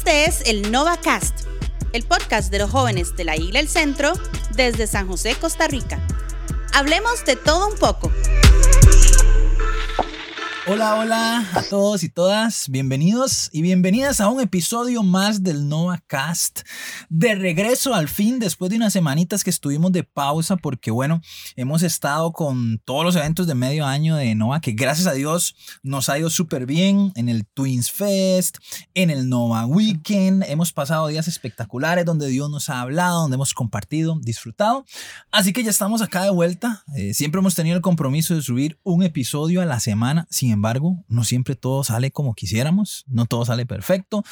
Este es el NovaCast, el podcast de los jóvenes de la Isla El Centro desde San José, Costa Rica. Hablemos de todo un poco. Hola, hola a todos y todas. Bienvenidos y bienvenidas a un episodio más del Nova Cast. De regreso al fin, después de unas semanitas que estuvimos de pausa, porque bueno, hemos estado con todos los eventos de medio año de Nova, que gracias a Dios nos ha ido súper bien en el Twins Fest, en el Nova Weekend. Hemos pasado días espectaculares donde Dios nos ha hablado, donde hemos compartido, disfrutado. Así que ya estamos acá de vuelta. Eh, siempre hemos tenido el compromiso de subir un episodio a la semana. Sin embargo, no siempre todo sale como quisiéramos, no todo sale perfecto.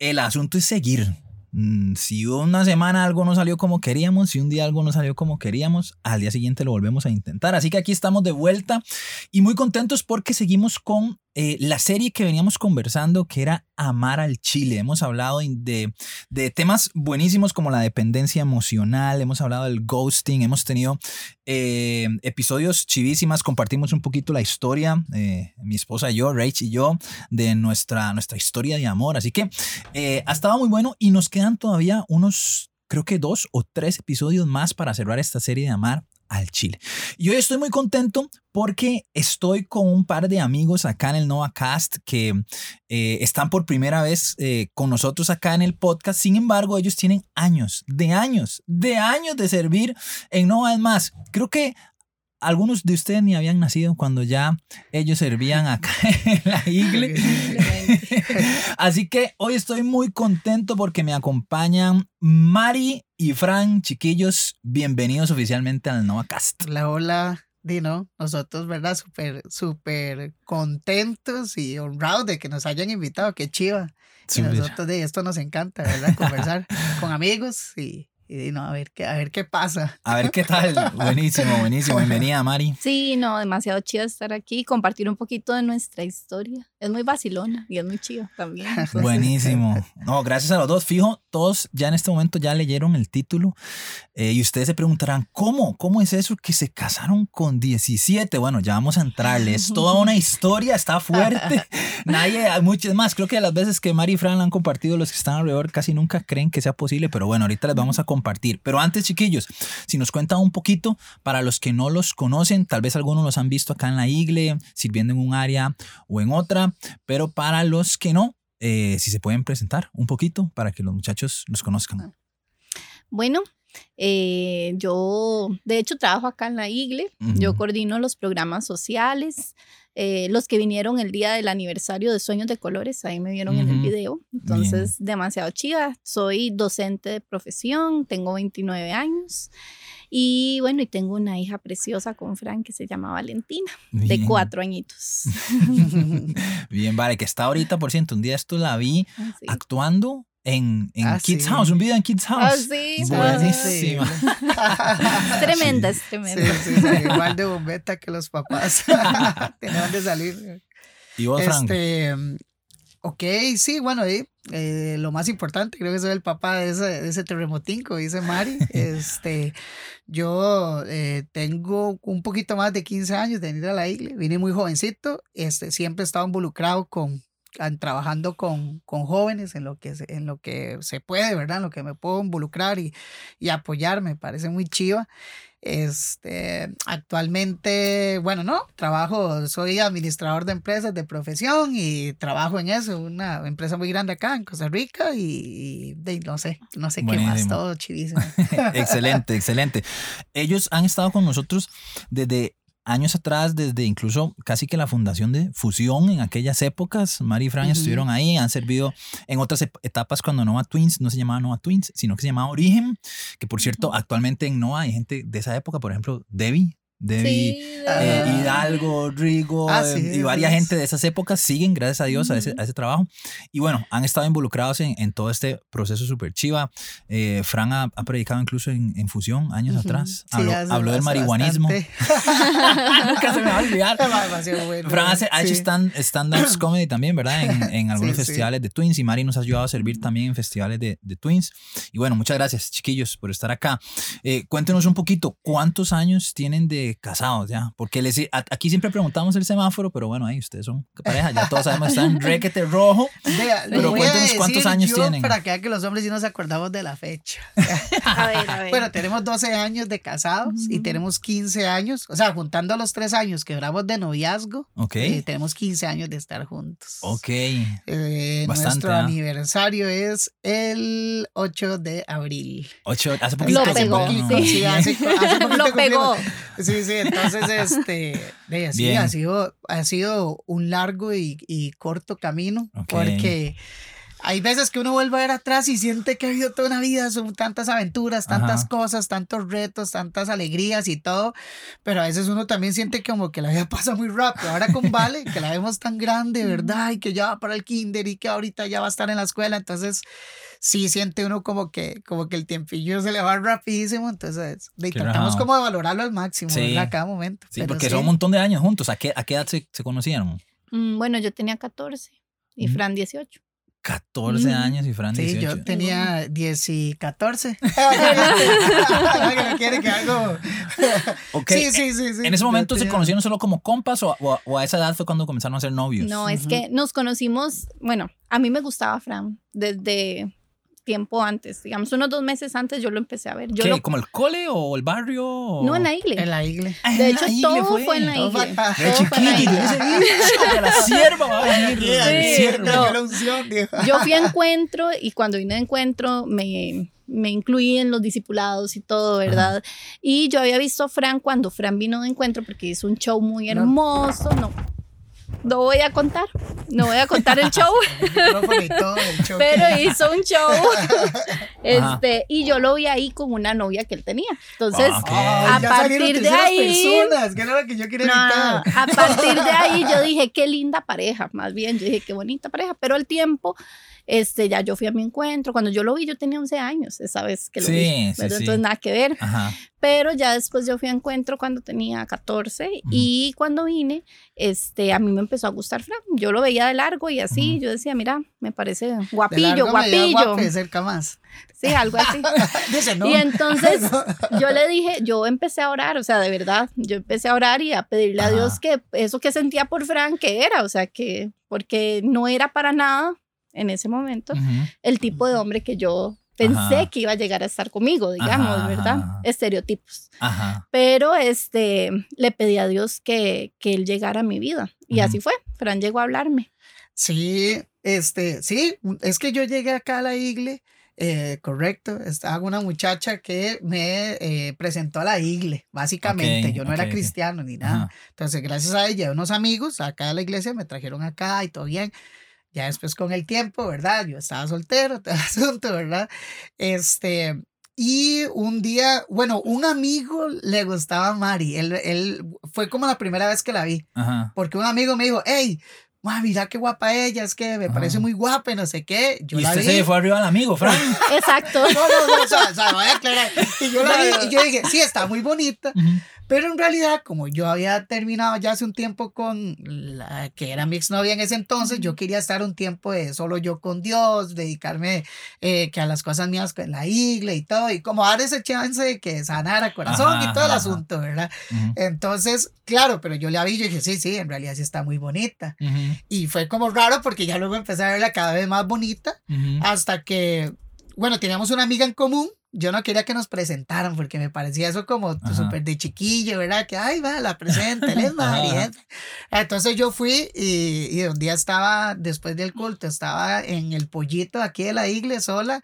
El asunto es seguir. Mm, si una semana algo no salió como queríamos, si un día algo no salió como queríamos, al día siguiente lo volvemos a intentar. Así que aquí estamos de vuelta y muy contentos porque seguimos con eh, la serie que veníamos conversando, que era Amar al Chile. Hemos hablado de, de, temas buenísimos como la dependencia emocional, hemos hablado del ghosting, hemos tenido eh, episodios chivísimas, compartimos un poquito la historia, eh, mi esposa y yo, Rach y yo, de nuestra, nuestra historia de amor. Así que ha estado muy bueno y nos quedan todavía unos, creo que dos o tres episodios más para cerrar esta serie de Amar al Chile. Y hoy estoy muy contento porque estoy con un par de amigos acá en el Nova Cast que eh, están por primera vez eh, con nosotros acá en el podcast. Sin embargo, ellos tienen años, de años, de años de servir en Nova. Es más, creo que algunos de ustedes ni habían nacido cuando ya ellos servían acá en la iglesia. Así que hoy estoy muy contento porque me acompañan Mari y Fran, chiquillos. Bienvenidos oficialmente al NovaCast. Hola, hola. Dino, nosotros, ¿verdad? Súper, súper contentos y honrados de que nos hayan invitado. Qué chiva. y nosotros de esto nos encanta, ¿verdad? Conversar con amigos y y no, a ver qué, a ver qué pasa. A ver qué tal. Buenísimo, buenísimo. Bienvenida, Mari. Sí, no, demasiado chido estar aquí, compartir un poquito de nuestra historia. Es muy vacilona y es muy chido también. Buenísimo. No, gracias a los dos. Fijo, todos ya en este momento ya leyeron el título eh, y ustedes se preguntarán, ¿cómo? ¿Cómo es eso que se casaron con 17? Bueno, ya vamos a entrarle. Es toda una historia, está fuerte. Nadie, hay muchas más. Creo que las veces que Mari y Fran han compartido, los que están alrededor casi nunca creen que sea posible, pero bueno, ahorita les vamos a compartir compartir. Pero antes, chiquillos, si nos cuentan un poquito, para los que no los conocen, tal vez algunos los han visto acá en la iglesia, sirviendo en un área o en otra, pero para los que no, eh, si se pueden presentar un poquito para que los muchachos los conozcan. Bueno, eh, yo de hecho trabajo acá en la IGLE, yo coordino los programas sociales, eh, los que vinieron el día del aniversario de Sueños de Colores, ahí me vieron en el video. Entonces, demasiado chida. Soy docente de profesión, tengo 29 años. Y bueno, y tengo una hija preciosa con Frank que se llama Valentina, de cuatro añitos. Bien, vale, que está ahorita, por cierto, un día esto la vi ah, actuando en, en ah, Kids House, un video en Kids House. Ah, sí, Buenísima. tremenda, es tremenda. Sí, sí, igual de bombeta que los papás. Tenían de salir. ¿Y vos, Frank? Este, ok, sí, bueno, eh, lo más importante, creo que soy el papá de ese, de ese terremotinco, dice Mari. Este, yo eh, tengo un poquito más de 15 años de venir a la iglesia, vine muy jovencito, este, siempre he estado involucrado con trabajando con, con, jóvenes en lo, que se, en lo que se puede, ¿verdad? En lo que me puedo involucrar y, y apoyar, me parece muy chiva. Este, actualmente, bueno, no, trabajo, soy administrador de empresas de profesión y trabajo en eso, una empresa muy grande acá en Costa Rica y, no sé, no sé qué más, todo chivísimo. excelente, excelente. Ellos han estado con nosotros desde años atrás, desde incluso casi que la fundación de Fusión en aquellas épocas, Mari y Fran estuvieron ahí, han servido en otras etapas cuando Nova Twins no se llamaba Nova Twins, sino que se llamaba Origen, que por cierto, actualmente en Nova hay gente de esa época, por ejemplo, Debbie, Debbie, eh, Hidalgo, Rigo ah, eh, y varias gente de esas épocas siguen, gracias a Dios, a, ese, a, ese, trabajo. Y bueno, han estado involucrados en, en todo este proceso súper chiva. Eh, Fran ha, predicado incluso en, en Fusión años atrás. Habló, del marihuanismo. Nunca se me va a olvidar. Fran ha hecho stand-up comedy también, ¿verdad? En, en algunos festivales de Twins y Mari nos ha ayudado a servir también en festivales de, de Twins. Y bueno, muchas gracias, chiquillos, por estar acá. cuéntenos un poquito, ¿cuántos años tienen de que casados ya? Porque les, aquí siempre preguntamos el semáforo, pero bueno, ahí ustedes son pareja, ya todos sabemos, están requete rojo. Vea, pero cuéntenos cuántos años tienen. Para que vean que los hombres sí nos acordamos de la fecha. a ver, a ver. Bueno, tenemos 12 años de casados y tenemos 15 años, o sea, juntando los tres años que duramos de noviazgo, okay. Eh, tenemos 15 años de estar juntos. Ok. Eh, nuestro ¿ah? aniversario es el 8 de abril. 8, hace poquito. Lo pegó, sí. hace, Lo pegó. Sí, sí, entonces, este, ha sido, ha sido un largo y, y corto camino, porque hay veces que uno vuelve a ver atrás y siente que ha habido toda una vida, son tantas aventuras, tantas cosas, tantos retos, tantas alegrías y todo, pero a veces uno también siente como que la vida pasa muy rápido. Ahora con Vale, que la vemos tan grande, ¿verdad? Y que ya va para el kinder y que ahorita ya va a estar en la escuela, entonces sí siente uno como que, como que el tiempillo se le va rapidísimo, entonces intentamos como de valorarlo al máximo, sí. ¿verdad? Cada momento. Sí, porque son un montón de años juntos. ¿A qué, a qué edad se, se conocieron? Mm, bueno, yo tenía 14 y Fran 18. 14 mm. años y Fran 18. Sí, yo tenía 10 y 14. quiere que hago. Sí, sí, sí, sí, En ese momento se conocieron solo como compas o, o, a esa edad fue cuando comenzaron a ser novios. No, es que nos conocimos, bueno, a mí me gustaba Fran desde tiempo antes, digamos unos dos meses antes yo lo empecé a ver. Yo ¿Qué? ¿Como el cole o el barrio? No, en la iglesia. En la iglesia. Ah, de hecho, todo fue. en la iglesia. De chiquito, la sierva va a venir. Yo fui a encuentro y cuando vine a encuentro me me incluí en los discipulados y todo, ¿verdad? Y yo había visto a Fran cuando Fran vino de encuentro porque hizo un show muy hermoso, no, no voy a contar, no voy a contar el show. Pero hizo un show. este, y yo lo vi ahí con una novia que él tenía. Entonces, a partir de ahí. a partir de ahí yo dije, qué linda pareja, más bien, yo dije, qué bonita pareja. Pero el tiempo este, ya yo fui a mi encuentro. Cuando yo lo vi, yo tenía 11 años, esa vez que lo vi. Entonces, nada que ver. Pero ya después yo fui a encuentro cuando tenía 14 y cuando vine, este, a mí me empezó a gustar Fran. Yo lo veía de largo y así, yo decía, mira, me parece guapillo, guapillo. Me cerca más. Sí, algo así. Y entonces yo le dije, yo empecé a orar, o sea, de verdad, yo empecé a orar y a pedirle a Dios que eso que sentía por Fran, que era, o sea, que porque no era para nada en ese momento, el tipo de hombre que yo pensé que iba a llegar a estar conmigo, digamos, ¿verdad? Estereotipos. Pero este, le pedí a Dios que, que él llegara a mi vida. Y así fue. Fran llegó a hablarme. Sí, este, sí, es que yo llegué acá a la iglesia. Eh, correcto, estaba una muchacha que me eh, presentó a la iglesia, básicamente. yo no era cristiano ni nada. Entonces, gracias a ella, unos amigos acá a la iglesia me trajeron acá y todo bien. Ya después con el tiempo, ¿verdad? Yo estaba soltero, todo el asunto, ¿verdad? Este, y un día, bueno, un amigo le gustaba a Mari. Él, él fue como la primera vez que la vi. Porque un amigo me dijo, hey, mira qué guapa ella, es que me parece muy guapa y no sé qué. Yo y usted se fue arriba al amigo, Frank. Exacto. No, no, no, o sea, o sea, voy a aclarar. Y yo la vi y yo dije, sí, está muy bonita. Pero en realidad, como yo había terminado ya hace un tiempo con la que era mi exnovia en ese entonces, yo quería estar un tiempo de solo yo con Dios, dedicarme eh, que a las cosas mías en la iglesia y todo, y como dar ese chance de que sanara corazón y todo el asunto, ¿verdad? Entonces, claro, pero yo le vi y dije, sí, sí, en realidad sí está muy bonita. Y fue como raro porque ya luego empecé a verla cada vez más bonita hasta que, bueno, teníamos una amiga en común. Yo no quería que nos presentaran porque me parecía eso como súper de chiquillo, ¿verdad? Que, ay, va, la presenta, él es María. Entonces yo fui y, y, un día estaba, después del culto, estaba en el pollito aquí de la iglesia sola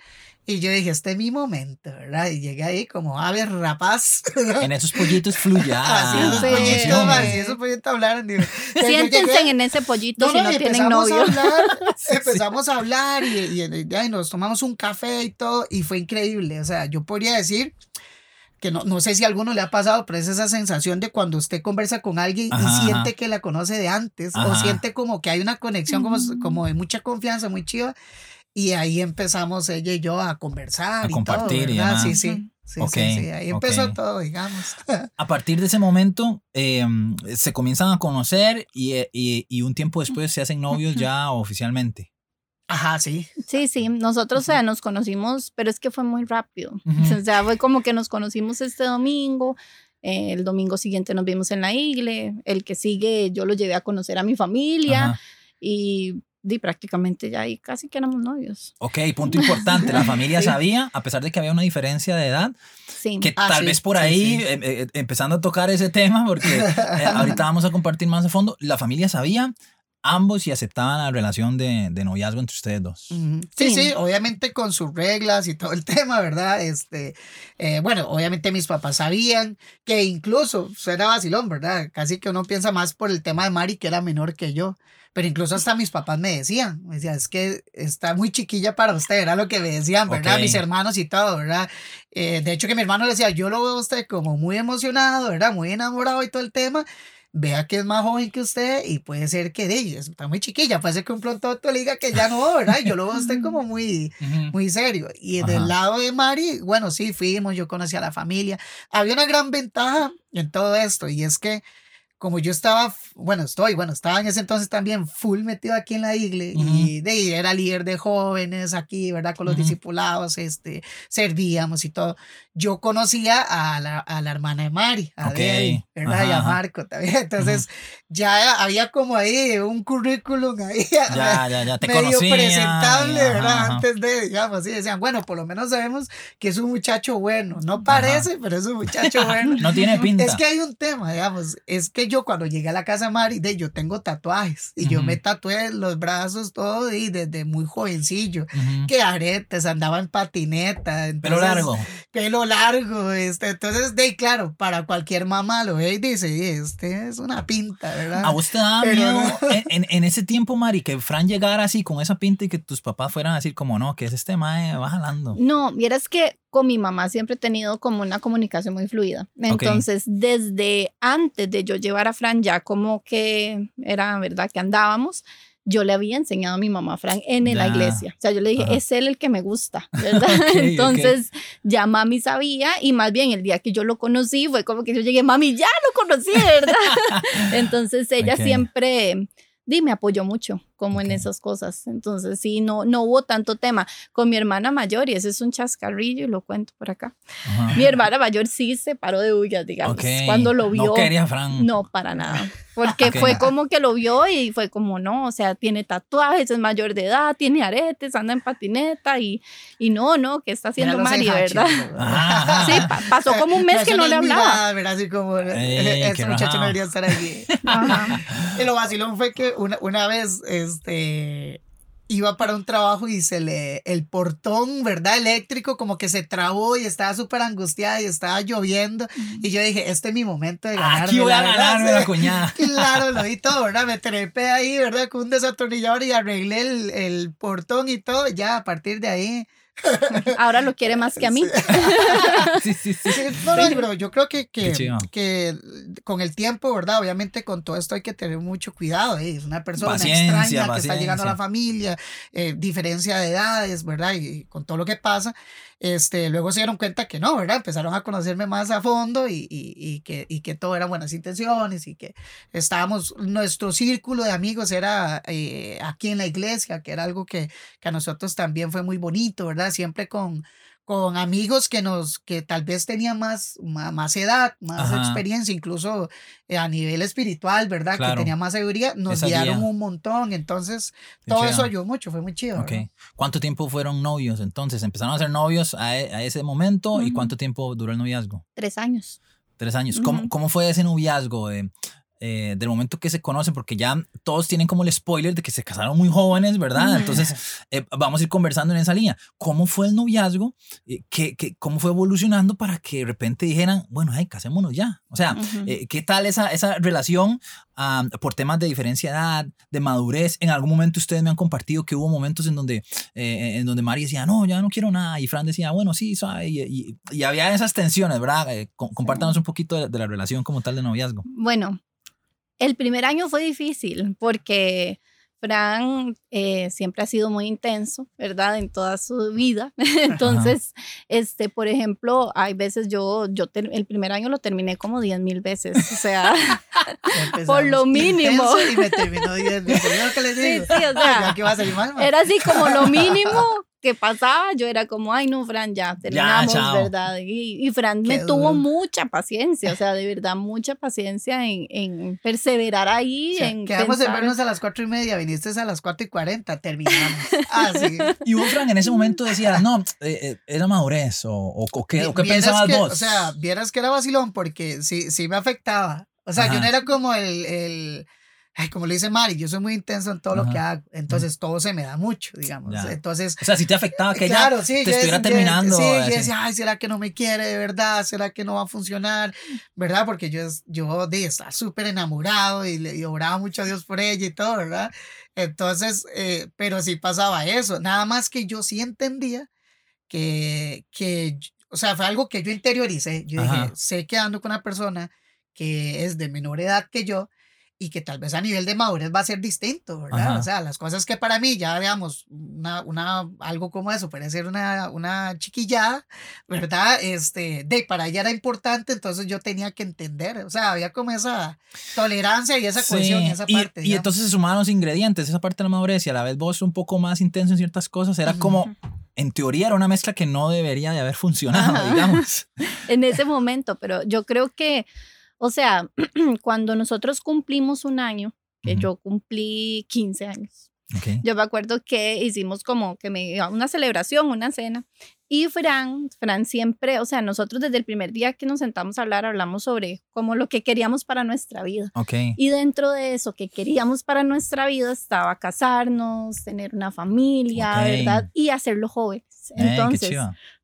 y yo dije, este es mi momento, ¿verdad? Y llegué ahí como ave rapaz. En esos pollitos fluya. Así esos pollitos, así esos pollitos hablaron. Siéntense en ese pollito si no, tienen novio. A hablar, empezamos a hablar y, y, nos tomamos un café y todo y fue increíble. O sea, yo podría decir que no, no sé si a alguno le ha pasado, pero es esa sensación de cuando usted conversa con alguien y siente que la conoce de antes o siente como que hay una conexión como, como de mucha confianza, muy chiva y ahí empezamos ella y yo a conversar. A compartir y demás. Sí, sí. Sí, sí, ahí empezó todo, digamos. A partir de ese momento em, se comienzan a conocer y, y, y, un tiempo después se hacen novios ya oficialmente. Ajá, sí. Sí, sí, nosotros o sea, nos conocimos, pero es que fue muy rápido. O sea, fue como que nos conocimos este domingo, Eh, el domingo siguiente nos vimos en la iglesia. El que sigue, yo lo llevé a conocer a mi familia. Y di prácticamente ya ahí casi que éramos novios. Ok, punto importante. La familia sabía, a pesar de que había una diferencia de edad, sí. que ah, tal vez por ahí, eh, eh, empezando a tocar ese tema, porque ahorita vamos a compartir más a fondo, la familia sabía ambos y aceptaban la relación de, de noviazgo entre ustedes dos. sí, sí, obviamente con sus reglas y todo el tema, ¿verdad? Este, eh, bueno, obviamente mis papás sabían que incluso, suena vacilón, ¿verdad? Casi que uno piensa más por el tema de Mari, que era menor que yo. Pero incluso hasta mis papás me decían, me decían, es que está muy chiquilla para usted, era lo que me decían, ¿verdad? Mis hermanos y todo, ¿verdad? Eh, de hecho que mi hermano decía, yo lo veo a usted como muy emocionado, ¿verdad? Muy enamorado y todo el tema, vea que es más joven que usted y puede ser que de está muy chiquilla, puede ser que un pronto le diga que ya no, ¿verdad? Yo lo veo a usted como muy, muy serio. Y del lado de Mari, bueno, sí, fuimos, yo conocí a la familia. Había una gran ventaja en todo esto y es que como yo estaba, bueno, estoy, bueno, estaba en ese entonces también full metido aquí en la iglesia y de, era líder de jóvenes aquí, ¿verdad? Con los discipulados, este, servíamos y todo. Yo conocía a la, a la hermana de Mari, a ¿verdad? y a Marco también. Entonces, ya había como ahí un currículum ahí ya, ya, ya, te medio presentable, ¿verdad? Antes de, digamos, así decían, bueno, por lo menos sabemos que es un muchacho bueno. No parece, pero es un muchacho bueno. no tiene pinta. Es que hay un tema, digamos, es que yo cuando llegué a la casa de Mari, de, yo tengo tatuajes y yo me tatué los brazos, todo y desde muy jovencillo, que aretes, andaba en patineta. pelo largo. Pelo largo, este, entonces, de claro, para cualquier mamá lo ve y dice, este es una pinta, ¿verdad? ¿A usted da miedo en, en, ese tiempo, Mari, que Fran llegara así con esa pinta y que tus papás fueran a decir como, no, que es este mae, va jalando? No, vieras que con mi mamá siempre he tenido como una comunicación muy fluida. Entonces, desde antes de yo llevar a Fran, ya como que era verdad que andábamos, yo le había enseñado a mi mamá a Fran en, la iglesia. O sea, yo le dije, es él el que me gusta, ¿verdad? Entonces, ya mami sabía y más bien el día que yo lo conocí fue como que yo llegué, mami, ya lo conocí, ¿verdad? Entonces, ella siempre di, me apoyó mucho como en esas cosas. Entonces, sí, no, no hubo tanto tema. Con mi hermana mayor, y ese es un chascarrillo, y lo cuento por acá. Mi hermana mayor sí se paró de huyas, digamos. Cuando lo vio. No quería Fran. No, para nada. Porque fue como que lo vio y fue como, no, o sea, tiene tatuajes, es mayor de edad, tiene aretes, anda en patineta y, y no, no, que está haciendo Mari, ¿verdad? sí, pasó como un mes que no le hablaba. ¿verdad? Así como, ese muchacho no debería estar aquí. Y lo vacilón fue que una, una vez, este, iba para un trabajo y se le, el portón, ¿verdad? Eléctrico como que se trabó y estaba súper angustiada y estaba lloviendo. Y yo dije, este es mi momento de ganar. Aquí voy a ganarme la cuñada. Claro, lo vi todo, ¿verdad? Me trepé ahí, ¿verdad? Con un desatornillador y arreglé el, el portón y todo. Ya a partir de ahí Ahora lo quiere más que a mí. sí, sí, sí. No, no, pero yo creo que, que, que, con el tiempo, ¿verdad? Obviamente con todo esto hay que tener mucho cuidado. ¿eh? Es una persona extraña que está llegando a la familia, eh, diferencia de edades, ¿verdad? Y con todo lo que pasa, este, luego se dieron cuenta que no, ¿verdad? Empezaron a conocerme más a fondo y, y, y, que, y que todo eran buenas intenciones y que estábamos, nuestro círculo de amigos era eh, aquí en la iglesia, que era algo que, que a nosotros también fue muy bonito, ¿verdad? Siempre con, con amigos que nos, que tal vez tenían más, más, edad, más experiencia, incluso eh, a nivel espiritual, ¿verdad? Que tenían más seguridad, nos guiaron un montón. Entonces, todo eso ayudó mucho, fue muy chido. Okay. ¿Cuánto tiempo fueron novios entonces? ¿Empezaron a ser novios a, e, a ese momento? ¿Y cuánto tiempo duró el noviazgo? Tres años. Tres años. ¿Cómo, ¿Cómo, fue ese noviazgo? Eh, eh, del momento que se conocen, porque ya todos tienen como el spoiler de que se casaron muy jóvenes, ¿verdad? Entonces, eh, vamos a ir conversando en esa línea. ¿Cómo fue el noviazgo? Eh, ¿qué, qué, cómo fue evolucionando para que de repente dijeran, bueno, hey, casémonos ya? O sea, ¿qué tal esa, esa relación por temas de diferencia de edad, de madurez? En algún momento ustedes me han compartido que hubo momentos en donde, en donde Mari decía, no, ya no quiero nada, y Fran decía, bueno, sí, sabe, y, y, había esas tensiones, ¿verdad? compártanos un poquito de, de la relación como tal de noviazgo. Bueno, el primer año fue difícil porque Fran eh, siempre ha sido muy intenso, ¿verdad? En toda su vida. Entonces, este, por ejemplo, hay veces yo, yo el primer año lo terminé como 10 mil veces, o sea, por lo mínimo. Y me terminó 10 mil. que le digo? Sí, sí, o sea, va a salir mal, era así como lo mínimo que pasaba, yo era como, ay, no, Fran, ya terminamos, ¿verdad? Y, Fran me tuvo mucha paciencia, o sea, de verdad, mucha paciencia en, en perseverar ahí. en quedamos de vernos a las cuatro y media, viniste a las cuatro y cuarenta, terminamos. ah. Y vos, Fran, en ese momento decía, no, eh, eh, era madurez, o, o, qué, o qué pensabas vos. O sea, vieras que era vacilón, porque sí, sí me afectaba. O sea, yo no era como el, el ay, como le dice Mari, yo soy muy intenso en todo lo que hago, entonces todo se me da mucho, digamos. Entonces, o sea, si te afectaba que claro, sí, te estuviera terminando. sí, yo decía, ay, ¿será que no me quiere de verdad? ¿Será que no va a funcionar? ¿Verdad? Porque yo, yo de, estaba súper enamorado y, le, oraba mucho a Dios por ella y todo, ¿verdad? Entonces, eh, pero sí pasaba eso. Nada más que yo sí entendía que, que o sea, fue algo que yo interioricé. Yo dije, sé que ando con una persona que es de menor edad que yo, y que tal vez a nivel de madurez va a ser distinto, ¿verdad? O sea, las cosas que para mí ya, digamos, una, una, algo como eso, puede ser una, una chiquillada, ¿verdad? Este, de para ella era importante, entonces yo tenía que entender, o sea, había como esa tolerancia y esa cohesión y esa parte. Y, entonces se sumaron los ingredientes, esa parte de la madurez y a la vez vos un poco más intenso en ciertas cosas, era como, en teoría era una mezcla que no debería de haber funcionado, digamos. en ese momento, pero yo creo que o sea, cuando nosotros cumplimos un año, que yo cumplí 15 años, yo me acuerdo que hicimos como que me una celebración, una cena. Y Fran, Fran siempre, o sea, nosotros desde el primer día que nos sentamos a hablar, hablamos sobre como lo que queríamos para nuestra vida. Y dentro de eso que queríamos para nuestra vida estaba casarnos, tener una familia, ¿verdad? Y hacerlo jóvenes. Entonces,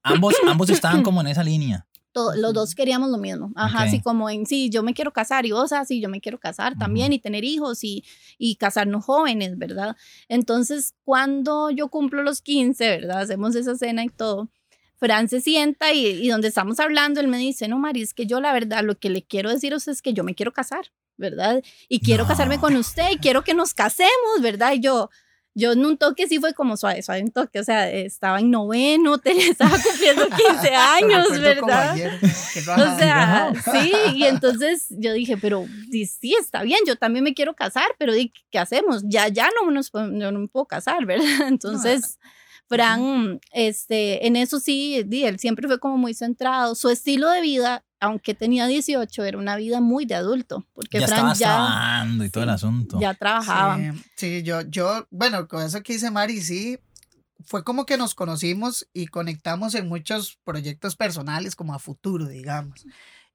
ambos, ambos estaban como en esa línea los dos queríamos lo mismo. Ajá, así como en sí, yo me quiero casar y vos, así, yo me quiero casar también y tener hijos y, y casarnos jóvenes, ¿verdad? Entonces, cuando yo cumplo los 15, ¿verdad? Hacemos esa cena y todo. Fran se sienta y, y donde estamos hablando, él me dice, no, Mari, es que yo la verdad lo que le quiero deciros es que yo me quiero casar, ¿verdad? Y quiero casarme con usted y quiero que nos casemos, ¿verdad? Y yo, yo en un toque sí fue como suave, suave un toque, o sea, estaba en noveno, estaba cumpliendo 15 años, ¿verdad? o sea, sí, y entonces yo dije, pero sí, está bien, yo también me quiero casar, pero ¿qué hacemos? Ya, ya no, nos, no me puedo casar, ¿verdad? Entonces... Fran, este, en eso sí, él siempre fue como muy centrado. Su estilo de vida aunque tenía 18, era una vida muy de adulto, porque ya Frank ya trabajando y todo el asunto. Ya trabajaba. Sí, yo, yo, bueno, con eso que dice Mari, sí, fue como que nos conocimos y conectamos en muchos proyectos personales como a futuro, digamos.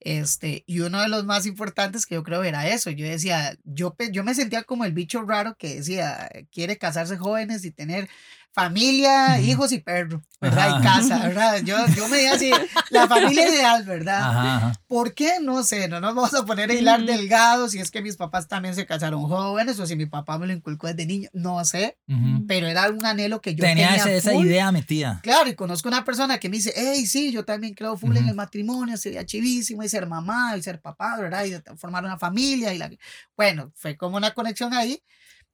Este, y uno de los más importantes que yo creo era eso. Yo decía, yo, yo me sentía como el bicho raro que decía, quiere casarse jóvenes y tener familia, hijos y perro, ¿verdad? Y casa, ¿verdad? Yo, yo me di así, la familia ideal, ¿verdad? ¿Por qué? No sé, no nos vamos a poner a hilar delgados si es que mis papás también se casaron jóvenes o si mi papá me lo inculcó desde niño, no sé, pero era un anhelo que yo tenía. Tenía esa idea metida. Claro, y conozco una persona que me dice, hey, sí, yo también creo full en el matrimonio, sería chivísimo y ser mamá y ser papá, ¿verdad? Y formar una familia y la... Bueno, fue como una conexión ahí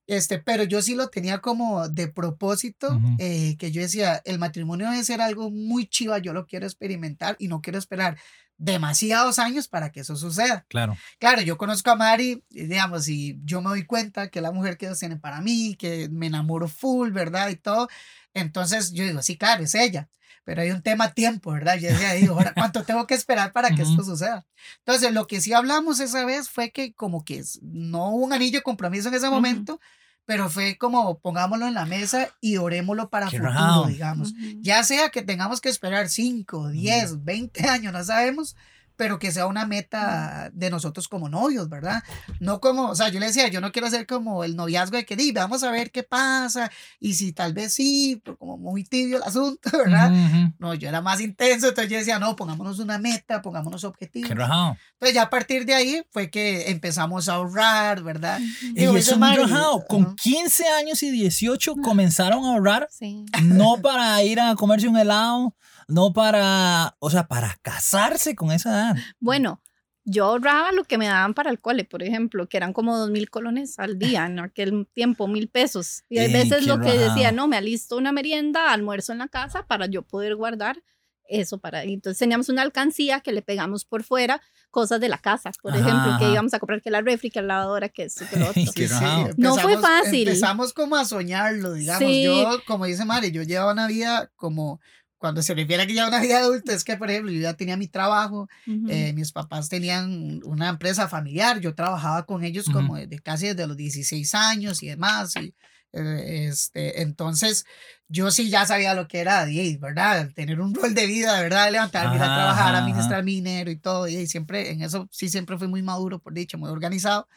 este, pero yo sí lo tenía como de propósito, eh, que yo decía, el matrimonio debe ser algo muy chiva, yo lo quiero experimentar y no quiero esperar demasiados años para que eso suceda. Claro. Claro, yo conozco a Mari, digamos, y yo me doy cuenta que la mujer que Dios tiene para mí, que me enamoro full, ¿verdad? Y todo. Entonces yo digo, sí, claro, es ella. Pero hay un tema tiempo, ¿verdad? Yo decía, digo, ahora, ¿cuánto tengo que esperar para que esto suceda? Entonces, lo que sí hablamos esa vez fue que como que no hubo un anillo de compromiso en ese momento, pero fue como pongámoslo en la mesa y orémoslo para futuro, digamos. Ya sea que tengamos que esperar 5, 10, 20 años, no sabemos, pero que sea una meta de nosotros como novios, ¿verdad? No como, o sea, yo le decía, yo no quiero hacer como el noviazgo de que, di, vamos a ver qué pasa, y si tal vez sí, pero como muy tibio el asunto, ¿verdad? No, yo era más intenso, entonces yo decía, no, pongámonos una meta, pongámonos objetivos. Qué entonces ya a partir de ahí fue que empezamos a ahorrar, ¿verdad? Y, eso muy rajado, con 15 años y 18 comenzaron a ahorrar, sí. no para ir a comerse un helado, no para, o sea, para casarse con esa edad. Bueno, yo ahorraba lo que me daban para el cole, por ejemplo, que eran como dos mil colones al día, en aquel tiempo, mil pesos. Y hay veces lo que decía, no, me alisto una merienda, almuerzo en la casa para yo poder guardar eso para entonces teníamos una alcancía que le pegamos por fuera cosas de la casa por ejemplo que íbamos a comprar que la refri que la lavadora que esto que lo otro Sí, sí, no fue fácil Empezamos como a soñarlo, digamos. Sí. Yo, como dice Mari, yo llevaba una vida como, cuando se refiere a que llevaba una vida adulta, es que, por ejemplo, yo ya tenía mi trabajo, Ujú. eh, mis papás tenían una empresa familiar, yo trabajaba con ellos Ujú. como desde casi desde los 16 años y demás. Y, eh, este, entonces, yo sí ya sabía lo que era, y, ¿verdad? Tener un rol de vida, de verdad, levantarme, ir a trabajar, administrar mi dinero y todo. Y, siempre, en eso sí siempre fui muy maduro, por dicho, muy organizado.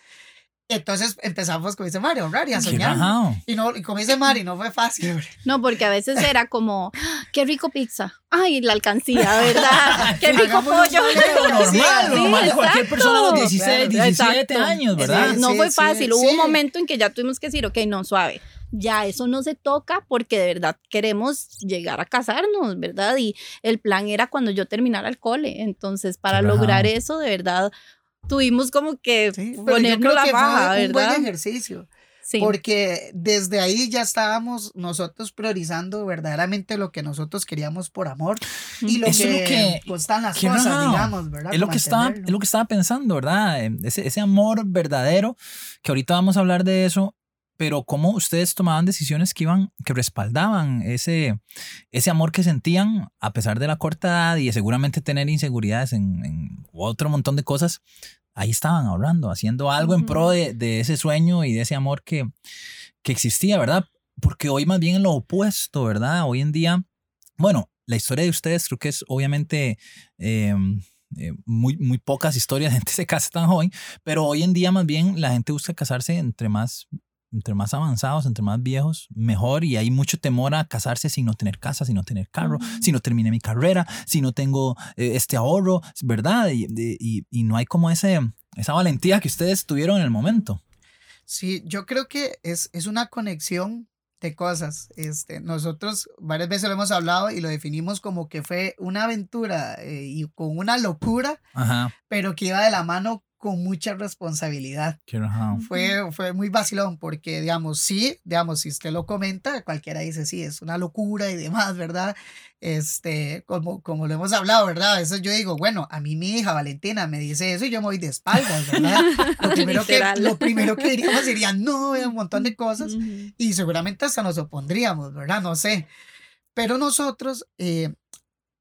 Entonces empezamos, como dice Mario, a ahorrar y a soñar. Y, no, y como dice Mari, no fue fácil. No, porque a veces era como, "Ah, qué rico pizza. Ay, la alcancía, ¿verdad? Qué rico pollo. normal, Sí, normal de cualquier exacto. persona a los 16, Claro, 17 exacto. años, ¿verdad? Sí, No sí, fue sí, fácil. Hubo sí. un momento en que ya tuvimos que decir, ok, no, suave. Ya eso no se toca porque de verdad queremos llegar a casarnos, ¿verdad? Y el plan era cuando yo terminara el cole. Entonces, para lograr eso, de verdad, tuvimos como que Sí, ponernos la que baja, fue un buen ¿verdad? ejercicio. Sí. Porque desde ahí ya estábamos nosotros priorizando verdaderamente lo que nosotros queríamos por amor y lo Eso que, lo que- costan las qué cosas, rajado. digamos, ¿verdad? Es lo, que estaba, es lo que estaba pensando, ¿verdad? Eh, Ese, ese amor verdadero, que ahorita vamos a hablar de eso, pero cómo ustedes tomaban decisiones que iban, que respaldaban ese, ese amor que sentían a pesar de la corta edad y de seguramente tener inseguridades en, en otro montón de cosas. Ahí estaban ahorrando, haciendo algo en pro de, de ese sueño y de ese amor que, que existía, ¿verdad? Porque hoy más bien es lo opuesto, ¿verdad? Hoy en día, bueno, la historia de ustedes creo que es obviamente eh, eh, muy, muy pocas historias de gente se casa tan joven, pero hoy en día más bien la gente busca casarse entre más, entre más avanzados, entre más viejos, mejor y hay mucho temor a casarse sin no tener casa, sin no tener carro, Ujú. si no terminé mi carrera, si no tengo eh, este ahorro, ¿verdad? Y, y, y no hay como ese, esa valentía que ustedes tuvieron en el momento. Sí, yo creo que es, es una conexión de cosas. Este, nosotros varias veces lo hemos hablado y lo definimos como que fue una aventura eh, y con una locura, Ajá. pero que iba de la mano con mucha responsabilidad. Fue, fue muy vacilón porque, digamos, sí, digamos, si usted lo comenta, cualquiera dice, sí, es una locura y demás, ¿verdad? Este, como, como lo hemos hablado, ¿verdad? A veces yo digo, bueno, a mí mi hija Valentina me dice eso y yo me voy de espaldas, ¿verdad? Lo primero, que, lo primero que diríamos sería, no, un montón de cosas Ujú. y seguramente hasta nos opondríamos, ¿verdad? No sé. Pero nosotros, eh,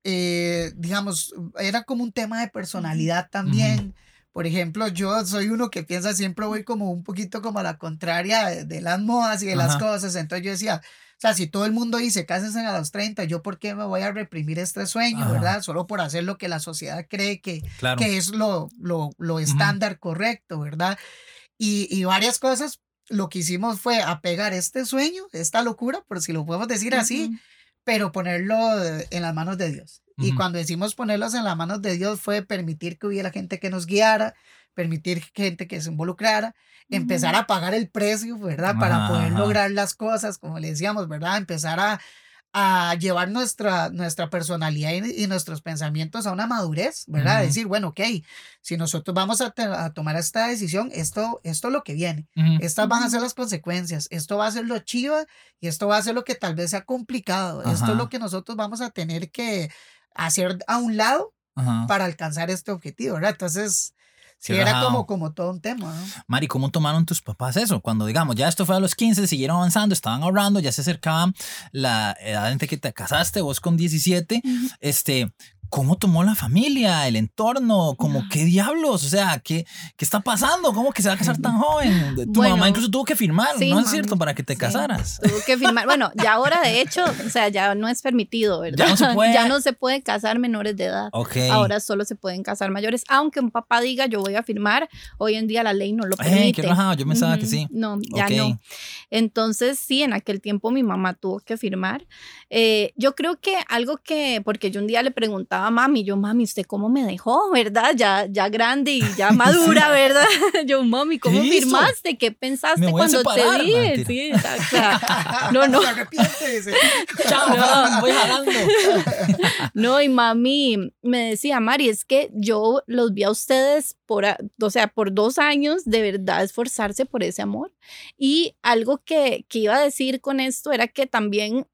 eh, digamos, era como un tema de personalidad también. Por ejemplo, yo soy uno que piensa siempre voy como un poquito como a la contraria de, de las modas y de las cosas. Entonces yo decía, o sea, si todo el mundo dice cásense a los 30, yo por qué me voy a reprimir este sueño, Ajá. ¿verdad? Solo por hacer lo que la sociedad cree que, Claro. que es lo, lo, lo estándar correcto, ¿verdad? Y, y varias cosas, lo que hicimos fue apegar este sueño, esta locura, por si lo podemos decir así, pero ponerlo eh, en las manos de Dios. Y cuando decimos ponerlos en las manos de Dios fue permitir que hubiera gente que nos guiara, permitir gente que se involucrara, empezar a pagar el precio, ¿verdad? Para poder lograr las cosas, como le decíamos, ¿verdad? Empezar a, a llevar nuestra, nuestra personalidad y, y nuestros pensamientos a una madurez, ¿verdad? Decir, bueno, ok, si nosotros vamos a, tomar esta decisión, esto, esto es lo que viene. Estas van a ser las consecuencias. Esto va a ser lo chiva y esto va a ser lo que tal vez sea complicado. Esto es lo que nosotros vamos a tener que hacer a un lado Ajá. para alcanzar este objetivo, ¿verdad? Entonces, sí era rajado. como, como todo un tema, ¿no? Mari, ¿cómo tomaron tus papás eso? Cuando, digamos, ya esto fue a los 15, siguieron avanzando, estaban ahorrando, ya se acercaban la edad en que te casaste, vos con 17, Ujú. este, ¿cómo tomó la familia, el entorno? Como, ¿qué diablos? O sea, ¿qué, qué está pasando? ¿Cómo que se va a casar tan joven? Tu Bueno, mamá incluso tuvo que firmar, sí, ¿no es mami, cierto? Para que te sí. casaras. Tuvo que firmar. Bueno, ya ahora de hecho, o sea, ya no es permitido, ¿verdad? Ya no se puede. Ya no se puede casar menores de edad. Ok. Ahora solo se pueden casar mayores, aunque un papá diga yo voy a firmar, hoy en día la ley no lo Eh, permite. qué rajado, yo pensaba que Ujú, sí. No, ya Ok. no. Entonces, sí, en aquel tiempo mi mamá tuvo que firmar. Eh, yo creo que algo que, porque yo un día le preguntaba mami, yo, mami, ¿usted cómo me dejó, verdad? Ya, ya grande y ya madura, ¿verdad? Yo, mami, ¿cómo ¿Qué hizo? firmaste? ¿Qué pensaste cuando separar, te dije? Sí, exacto. no, no. Chao, No. voy jalando. No, y mami me decía, Mari, es que yo los vi a ustedes por, o sea, por dos años de verdad esforzarse por ese amor. Y algo que, que iba a decir con esto era que también,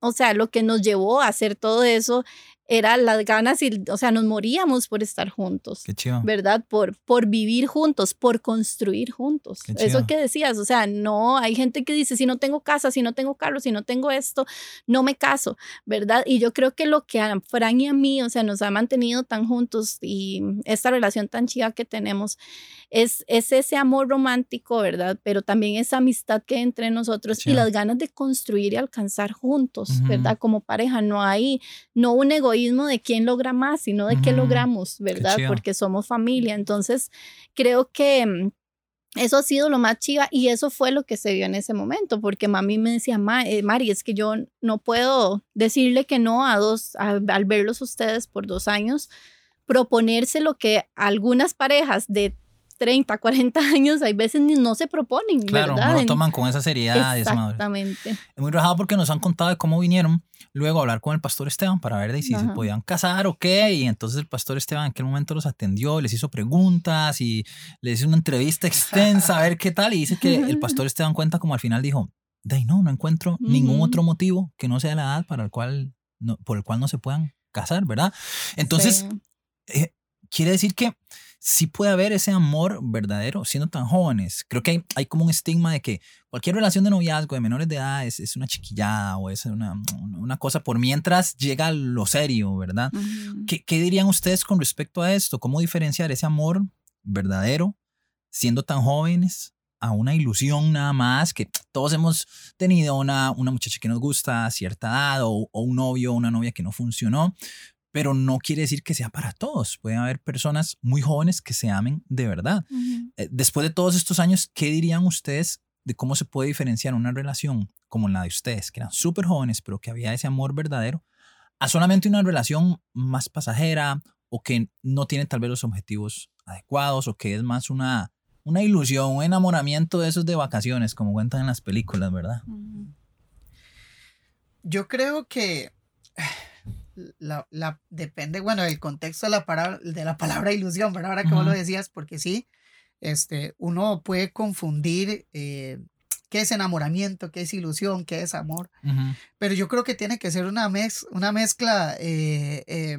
o sea, lo que nos llevó a hacer todo eso era las ganas y, o sea, nos moríamos por estar juntos. Qué chido. ¿Verdad? Por, por vivir juntos, por construir juntos. Eso que decías, o sea, no, hay gente que dice, si no tengo casa, si no tengo carro, si no tengo esto, no me caso, ¿verdad? Y yo creo que lo que a Fran y a mí, o sea, nos ha mantenido tan juntos y esta relación tan chida que tenemos, es, es ese amor romántico, ¿verdad? Pero también esa amistad que hay entre nosotros y las ganas de construir y alcanzar juntos, ¿verdad? Como pareja, no hay, no un egoísmo de quién logra más, sino de qué logramos, ¿verdad? Porque somos familia. Entonces, creo que mm, eso ha sido lo más chiva y eso fue lo que se vio en ese momento, porque mami me decía, eh, Mari, es que yo no puedo decirle que no a dos, al verlos ustedes por dos años, proponerse lo que algunas parejas de 30, 40 años, hay veces no se proponen. Claro, ¿verdad? no lo toman con esa seriedad. Exactamente. es muy rajado porque nos han contado de cómo vinieron luego a hablar con el pastor Esteban para ver de si se podían casar o qué. Y entonces el pastor Esteban en aquel momento los atendió, les hizo preguntas y les hizo una entrevista extensa a ver qué tal. Y dice que el pastor Esteban cuenta como al final dijo, de no, no encuentro ningún otro motivo que no sea la edad para el cual no, por el cual no se puedan casar, ¿verdad? Entonces, eh, quiere decir que sí puede haber ese amor verdadero siendo tan jóvenes. Creo que hay, hay, como un estigma de que cualquier relación de noviazgo de menores de edad es, es una chiquillada o es una, una, cosa por mientras llega lo serio, ¿verdad? ¿Qué, ¿Qué, dirían ustedes con respecto a esto? ¿Cómo diferenciar ese amor verdadero siendo tan jóvenes a una ilusión nada más, que todos hemos tenido una, una muchacha que nos gusta a cierta edad o, o un novio o una novia que no funcionó, pero no quiere decir que sea para todos. Pueden haber personas muy jóvenes que se amen de verdad. Eh, después de todos estos años, ¿qué dirían ustedes de cómo se puede diferenciar una relación como la de ustedes, que eran súper jóvenes, pero que había ese amor verdadero, a solamente una relación más pasajera o que no tiene tal vez los objetivos adecuados o que es más una, una ilusión, un enamoramiento de esos de vacaciones, como cuentan en las películas, ¿verdad? Yo creo que la, la, depende, bueno, del contexto de la, palabra, de la palabra ilusión, ¿verdad? Ahora que vos lo decías, porque sí, este, uno puede confundir eh, qué es enamoramiento, qué es ilusión, qué es amor, pero yo creo que tiene que ser una, mez, una mezcla, eh, eh,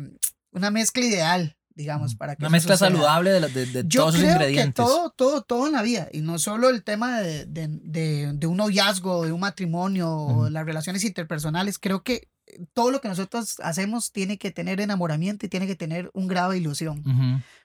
una mezcla ideal, digamos, para que Una mezcla saludable de, de, de todos los ingredientes. Que todo, todo, todo en la vida, y no solo el tema de, de, de un noviazgo, de un matrimonio, o las relaciones interpersonales, creo que todo lo que nosotros hacemos tiene que tener enamoramiento y tiene que tener un grado de ilusión.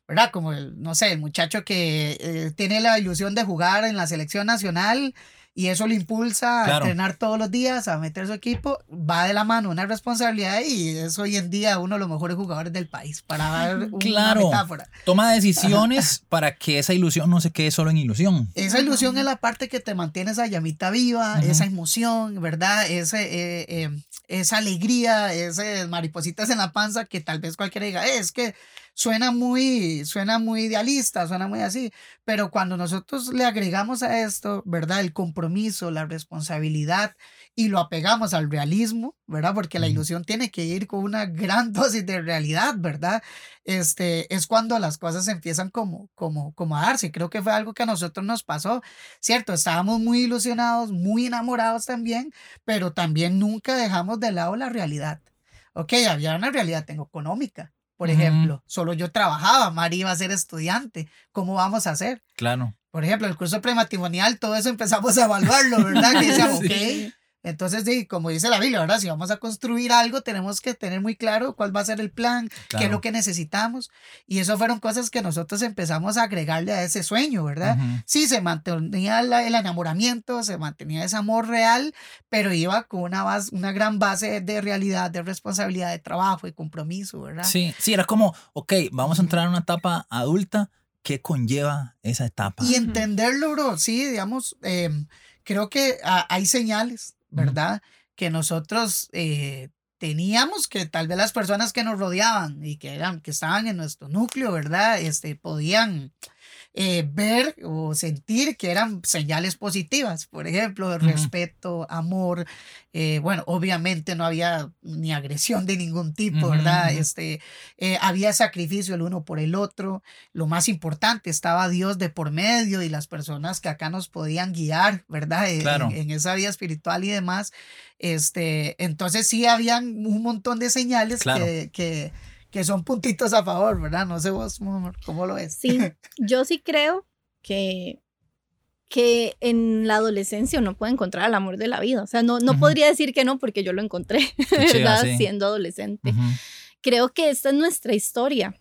¿Verdad? Como el, no sé, el muchacho que eh, tiene la ilusión de jugar en la selección nacional y eso lo impulsa a entrenar todos los días, a meter su equipo, va de la mano una responsabilidad y es hoy en día uno de los mejores jugadores del país, para dar una claro. metáfora. Toma decisiones para que esa ilusión no se quede solo en ilusión. Esa ilusión es la parte que te mantiene esa llamita viva, esa emoción, ¿verdad? Ese, eh, eh, esa alegría, esas maripositas en la panza que tal vez cualquiera diga, es que suena muy, suena muy idealista, suena muy así, pero cuando nosotros le agregamos a esto, ¿verdad? El compromiso, la responsabilidad y lo apegamos al realismo, ¿verdad? Porque la ilusión tiene que ir con una gran dosis de realidad, ¿verdad? Este, es cuando las cosas empiezan como, como, como a darse. Creo que fue algo que a nosotros nos pasó, ¿cierto? Estábamos muy ilusionados, muy enamorados también, pero también nunca dejamos de lado la realidad. Ok, había una realidad económica, por ejemplo. Solo yo trabajaba, María iba a ser estudiante. ¿Cómo vamos a hacer? Claro. Por ejemplo, el curso prematrimonial, todo eso empezamos a evaluarlo, ¿verdad? Que decíamos, ok, entonces, sí, como dice la Biblia, ¿verdad? Si vamos a construir algo, tenemos que tener muy claro cuál va a ser el plan, qué es lo que necesitamos. Y eso fueron cosas que nosotros empezamos a agregarle a ese sueño, ¿verdad? Sí, se mantenía el enamoramiento, se mantenía ese amor real, pero iba con una, base, una gran base de realidad, de responsabilidad, de trabajo, y compromiso, ¿verdad? Sí, sí, era como, ok, vamos a entrar en una etapa adulta, ¿qué conlleva esa etapa? Y entenderlo, bro, sí, digamos, em, creo que hay señales ¿verdad? Que nosotros eh, teníamos que tal vez las personas que nos rodeaban y que eran, que estaban en nuestro núcleo, ¿verdad? Este, podían eh, ver o sentir que eran señales positivas, por ejemplo, respeto, amor, eh, bueno, obviamente no había ni agresión de ningún tipo, ¿verdad? Este, eh, había sacrificio el uno por el otro, lo más importante, estaba Dios de por medio y las personas que acá nos podían guiar, ¿verdad? En, esa vida espiritual y demás. Este, entonces sí habían un montón de señales que, que que son puntitos a favor, ¿verdad? No sé vos cómo lo ves. Sí, yo sí creo que, que en la adolescencia uno puede encontrar el amor de la vida. O sea, no, no podría decir que no porque yo lo encontré, ¿verdad? Siendo adolescente. Creo que esta es nuestra historia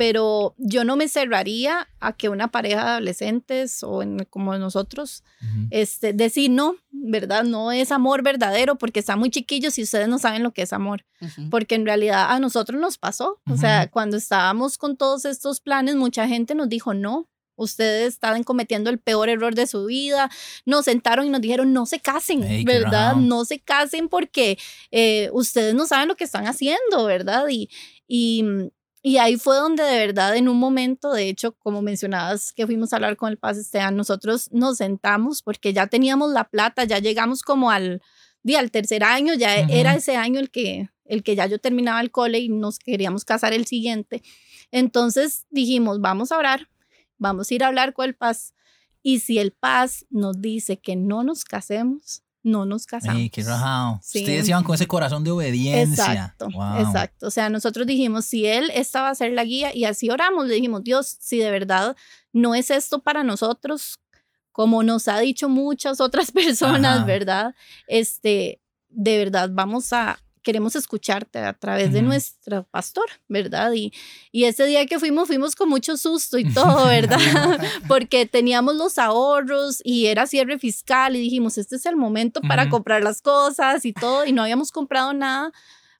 pero yo no me cerraría a que una pareja de adolescentes o como nosotros, este, decir no, ¿verdad? No es amor verdadero porque están muy chiquillos y ustedes no saben lo que es amor, porque en realidad a nosotros nos pasó, o sea, cuando estábamos con todos estos planes, mucha gente nos dijo no. Ustedes estaban cometiendo el peor error de su vida. Nos sentaron y nos dijeron, no se casen, ¿verdad? No se casen porque eh, ustedes no saben lo que están haciendo, ¿verdad? Y, y, y ahí fue donde de verdad en un momento, de hecho, como mencionabas que fuimos a hablar con el Paz Esteban, nosotros nos sentamos porque ya teníamos la plata, ya llegamos como al, día al tercer año, ya era ese año el que, el que ya yo terminaba el cole y nos queríamos casar el siguiente. Entonces dijimos, vamos a orar, vamos a ir a hablar con el Paz. Y si el Paz nos dice que no nos casemos, no nos casamos. qué rajado. Ustedes iban con ese corazón de obediencia. Exacto, exacto. O sea, nosotros dijimos, si Él estaba a ser la guía y así oramos, le dijimos, Dios, si de verdad no es esto para nosotros, como nos ha dicho muchas otras personas, ¿verdad? Este, de verdad vamos a, queremos escucharte a través de nuestro pastor, ¿verdad? Y, y ese día que fuimos, fuimos con mucho susto y todo, ¿verdad? Porque teníamos los ahorros y era cierre fiscal y dijimos, este es el momento para comprar las cosas y todo, y no habíamos comprado nada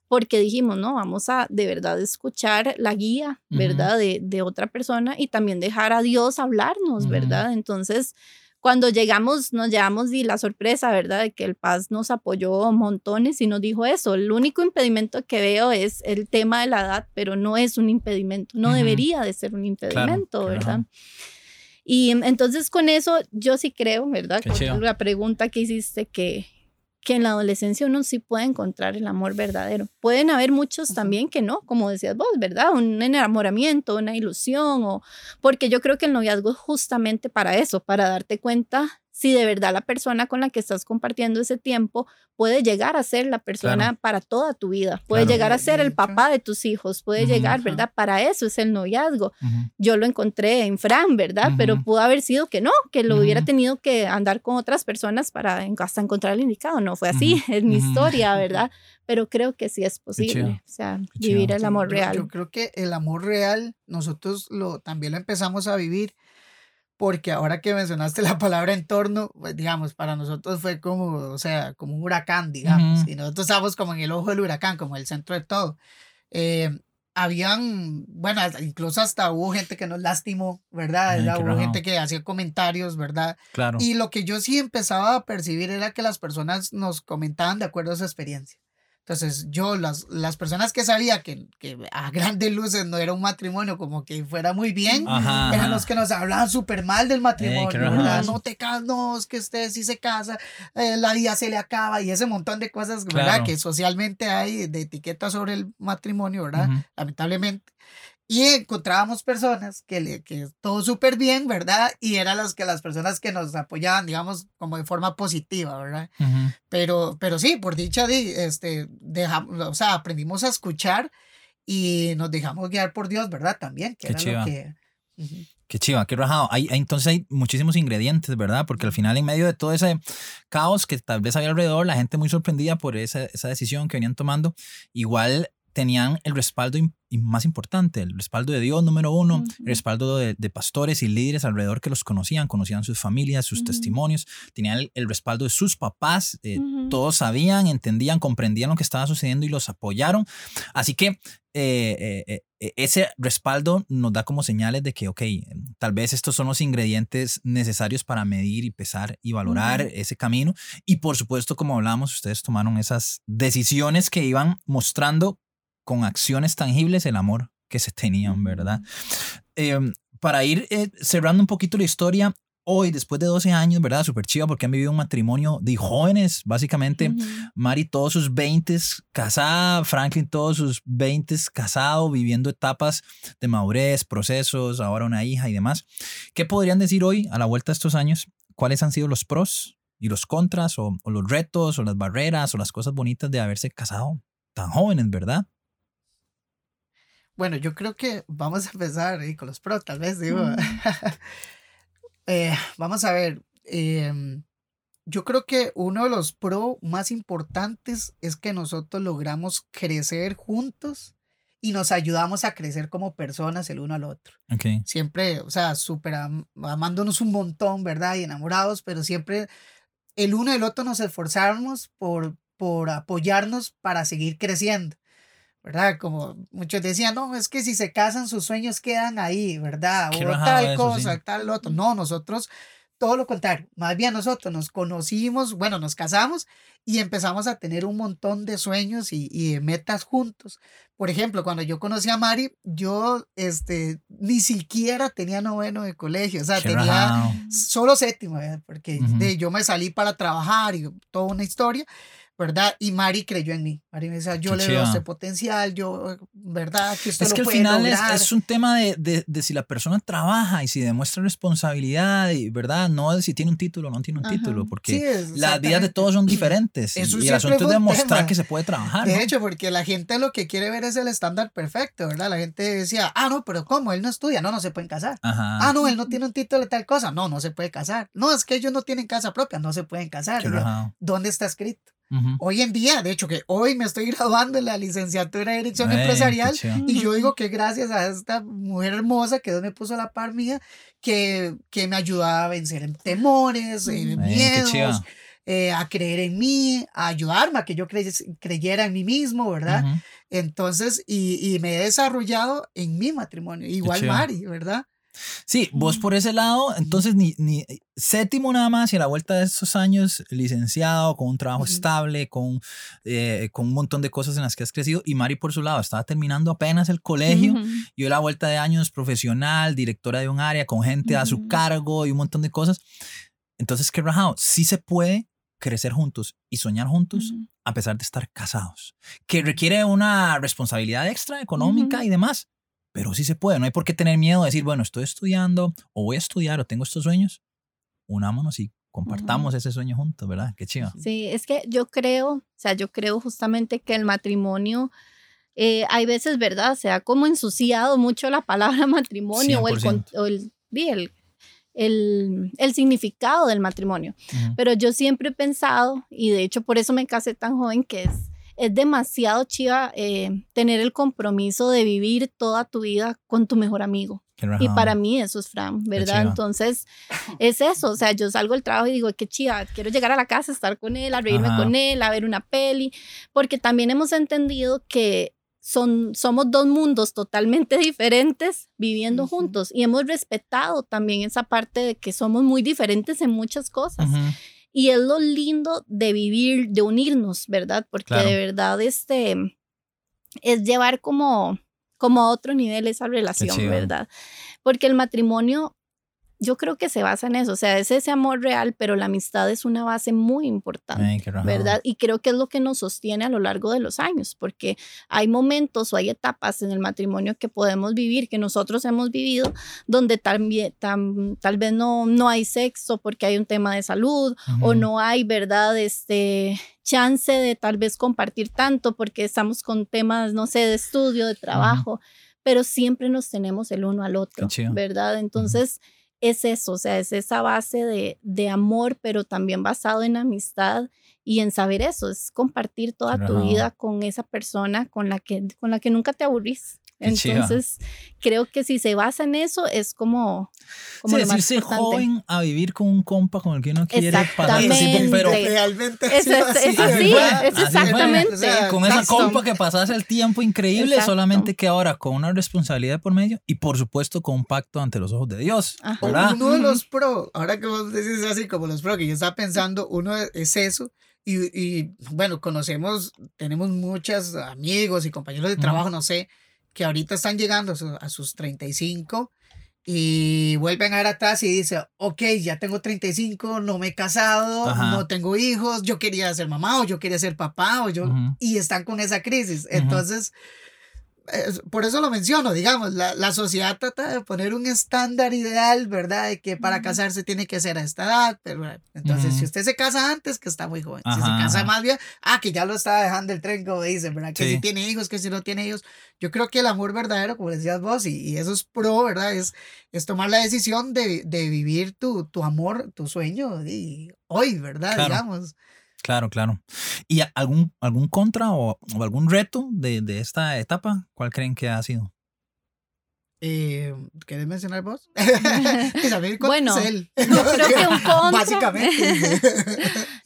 porque dijimos, no, vamos a de verdad escuchar la guía, ¿verdad? de, de, otra persona y también dejar a Dios hablarnos, ¿verdad? Entonces, cuando llegamos, nos llevamos y la sorpresa, ¿verdad? De que el Paz nos apoyó montones y nos dijo eso. El único impedimento que veo es el tema de la edad, pero no es un impedimento, no debería de ser un impedimento, ¿verdad? Y entonces con eso yo sí creo, ¿verdad? Con la pregunta que hiciste que que en la adolescencia uno sí puede encontrar el amor verdadero. Pueden haber muchos también que no, como decías vos, ¿verdad? Un enamoramiento, una ilusión, o porque yo creo que el noviazgo es justamente para eso, para darte cuenta si de verdad la persona con la que estás compartiendo ese tiempo puede llegar a ser la persona para toda tu vida, puede llegar a ser el papá de tus hijos, puede llegar, ¿verdad? Para eso es el noviazgo. Yo lo encontré en Fran, ¿verdad? Pero pudo haber sido que no, que lo hubiera tenido que andar con otras personas para hasta encontrar el indicado. No fue así, es mi historia, ¿verdad? Pero creo que sí es posible, o sea, vivir el amor real. Yo, creo que el amor real nosotros lo también lo empezamos a vivir porque ahora que mencionaste la palabra entorno, pues digamos, para nosotros fue como, o sea, como un huracán, digamos, y nosotros estábamos como en el ojo del huracán, como el centro de todo. Eh, habían, bueno, incluso hasta hubo gente que nos lastimó, ¿verdad? hubo gente que hacía comentarios, ¿verdad? Claro. Y lo que yo sí empezaba a percibir era que las personas nos comentaban de acuerdo a su experiencia. Entonces, yo, las, las personas que sabía que, que a grandes luces no era un matrimonio como que fuera muy bien, eran los que nos hablaban súper mal del matrimonio, ¿verdad? No te casas, no, es que usted sí se casa, eh, la vida se le acaba y ese montón de cosas, ¿verdad? Que socialmente hay de etiquetas sobre el matrimonio, ¿verdad? Lamentablemente. Y encontrábamos personas que, le, que todo súper bien, ¿verdad? Y eran las, que, las personas que nos apoyaban, digamos, como de forma positiva, ¿verdad? pero, pero sí, por dicha, este, dejamos, o sea, aprendimos a escuchar y nos dejamos guiar por Dios, ¿verdad? También, que Qué era chiva. lo que... Qué chiva, qué rajado. Hay, entonces hay muchísimos ingredientes, ¿verdad? Porque al final, en medio de todo ese caos que tal vez había alrededor, la gente muy sorprendida por esa, esa decisión que venían tomando, igual tenían el respaldo más importante, el respaldo de Dios número uno, el respaldo de, pastores y líderes alrededor que los conocían, conocían sus familias, sus testimonios, tenían el, respaldo de sus papás, eh, todos sabían, entendían, comprendían lo que estaba sucediendo y los apoyaron. Así que eh, eh, ese respaldo nos da como señales de que, ok, tal vez estos son los ingredientes necesarios para medir y pesar y valorar ese camino. Y por supuesto, como hablamos, ustedes tomaron esas decisiones que iban mostrando con acciones tangibles el amor que se tenían, ¿verdad? Em, para ir eh, cerrando un poquito la historia, hoy, después de 12 años, ¿verdad? Súper chiva porque han vivido un matrimonio de jóvenes, básicamente. Mari, todos sus 20 casada, Franklin, todos sus 20 casado, viviendo etapas de madurez, procesos, ahora una hija y demás. ¿Qué podrían decir hoy, a la vuelta de estos años? ¿Cuáles han sido los pros y los contras, o, los retos, o las barreras, o las cosas bonitas de haberse casado tan jóvenes, verdad? Bueno, yo creo que vamos a empezar con los pros, tal vez, digo. Eh, vamos a ver. Em, yo creo que uno de los pro más importantes es que nosotros logramos crecer juntos y nos ayudamos a crecer como personas el uno al otro. Okay. Siempre, o sea, súper amándonos un montón, ¿verdad? Y enamorados, pero siempre el uno y el otro nos esforzamos por, por apoyarnos para seguir creciendo. ¿Verdad? Como muchos decían, no, es que si se casan sus sueños quedan ahí, ¿verdad? O tal cosa, tal otro. No, nosotros, todo lo contrario, más bien nosotros nos conocimos, bueno, nos casamos y empezamos a tener un montón de sueños y, y de metas juntos. Por ejemplo, cuando yo conocí a Mari, yo este, ni siquiera tenía noveno de colegio, o sea, tenía solo séptimo, porque de, yo me salí para trabajar y toda una historia. ¿Verdad? Y Mari creyó en mí. Mari me decía, yo le veo este potencial, yo, ¿verdad? Que es que al final es, es, un tema de, de, de, si la persona trabaja y si demuestra responsabilidad, y, ¿verdad? No de si tiene un título o no tiene un título, porque las vidas de todos son diferentes. y, el asunto es demostrar que se puede trabajar. De hecho, porque la gente lo que quiere ver es el estándar perfecto, ¿verdad? La gente decía, ah, no, pero ¿cómo? Él no estudia, no, no se pueden casar. Ah, no, él no tiene un título de tal cosa, no, no se puede casar. No, es que ellos no tienen casa propia, no se pueden casar. ¿Dónde está escrito? Hoy en día, de hecho que hoy me estoy graduando en la licenciatura de Dirección Empresarial y yo digo que gracias a esta mujer hermosa que Dios me puso a la par mía, que, que me ayudaba a vencer temores, miedos, eh, a creer en mí, a ayudarme a que yo creyera en mí mismo, ¿verdad? Entonces, y, y, me he desarrollado en mi matrimonio, igual Mari, ¿verdad? Sí, vos por ese lado, entonces ni, ni séptimo nada más y a la vuelta de esos años licenciado, con un trabajo estable, con, eh, con un montón de cosas en las que has crecido y Mari por su lado estaba terminando apenas el colegio y a la vuelta de años profesional, directora de un área con gente a su cargo y un montón de cosas. Entonces, qué rajado, sí se puede crecer juntos y soñar juntos a pesar de estar casados, que requiere una responsabilidad extra económica y demás, pero sí se puede, no hay por qué tener miedo de decir, bueno, estoy estudiando o voy a estudiar o tengo estos sueños, unámonos y compartamos ese sueño juntos, ¿verdad? Qué chido. Sí, es que yo creo, o sea, yo creo justamente que el matrimonio, eh, hay veces, ¿verdad? Se ha como ensuciado mucho la palabra matrimonio o el, o el, el, el, significado del matrimonio. Pero yo siempre he pensado, y de hecho por eso me casé tan joven, que es es demasiado chiva eh, tener el compromiso de vivir toda tu vida con tu mejor amigo. Y para mí eso es Fran, ¿verdad? Entonces, es eso, o sea, yo salgo del trabajo y digo, qué chiva, quiero llegar a la casa, estar con él, a reírme con él, a ver una peli, porque también hemos entendido que son, somos dos mundos totalmente diferentes viviendo juntos y hemos respetado también esa parte de que somos muy diferentes en muchas cosas. Y es lo lindo de vivir, de unirnos, ¿verdad? Porque de verdad este es llevar como, como a otro nivel esa relación, ¿verdad? Porque el matrimonio yo creo que se basa en eso, o sea, es ese amor real, pero la amistad es una base muy importante, ¿verdad? Y creo que es lo que nos sostiene a lo largo de los años, porque hay momentos o hay etapas en el matrimonio que podemos vivir, que nosotros hemos vivido, donde también, tal vez no, no hay sexo porque hay un tema de salud o no hay, ¿verdad? Este chance de tal vez compartir tanto porque estamos con temas, no sé, de estudio, de trabajo, pero siempre nos tenemos el uno al otro, ¿verdad? Entonces es eso, o sea, es esa base de, de, amor, pero también basado en amistad y en saber eso, es compartir toda tu vida con esa persona con la que, con la que nunca te aburrís. Entonces, creo que si se basa en eso, es como. como sí, decirse joven a vivir con un compa con el que uno quiere pasar pero realmente es, es, así, es, exactamente. con esa compa que pasas el tiempo increíble, solamente que ahora con una responsabilidad por medio y por supuesto con un pacto ante los ojos de Dios. Uno de los pro, ahora que vos decís así como los pro, que yo estaba pensando, uno es eso. Y, y bueno, conocemos, tenemos muchos amigos y compañeros de trabajo, no sé, que ahorita están llegando a, sus 35 y vuelven a ver atrás y dice, ok, ya tengo 35, no me he casado, no tengo hijos, yo quería ser mamá o yo quería ser papá o yo, y están con esa crisis. Entonces, por eso lo menciono, digamos, la, la, sociedad trata de poner un estándar ideal, ¿verdad? De que para casarse tiene que ser a esta edad, pero entonces si usted se casa antes, que está muy joven, si se casa más bien, ah, que ya lo está dejando el tren, como dicen, ¿verdad? Que si tiene hijos, que si no tiene hijos. Yo creo que el amor verdadero, como decías vos, y, y eso es pro, ¿verdad? Es, es tomar la decisión de, de vivir tu, tu amor, tu sueño, y hoy, ¿verdad? Digamos. Claro, claro. ¿Y algún, algún contra o, algún reto de, de, esta etapa? ¿Cuál creen que ha sido? Eh, ¿Quieres mencionar vos? bueno, yo creo que un contra. Básicamente.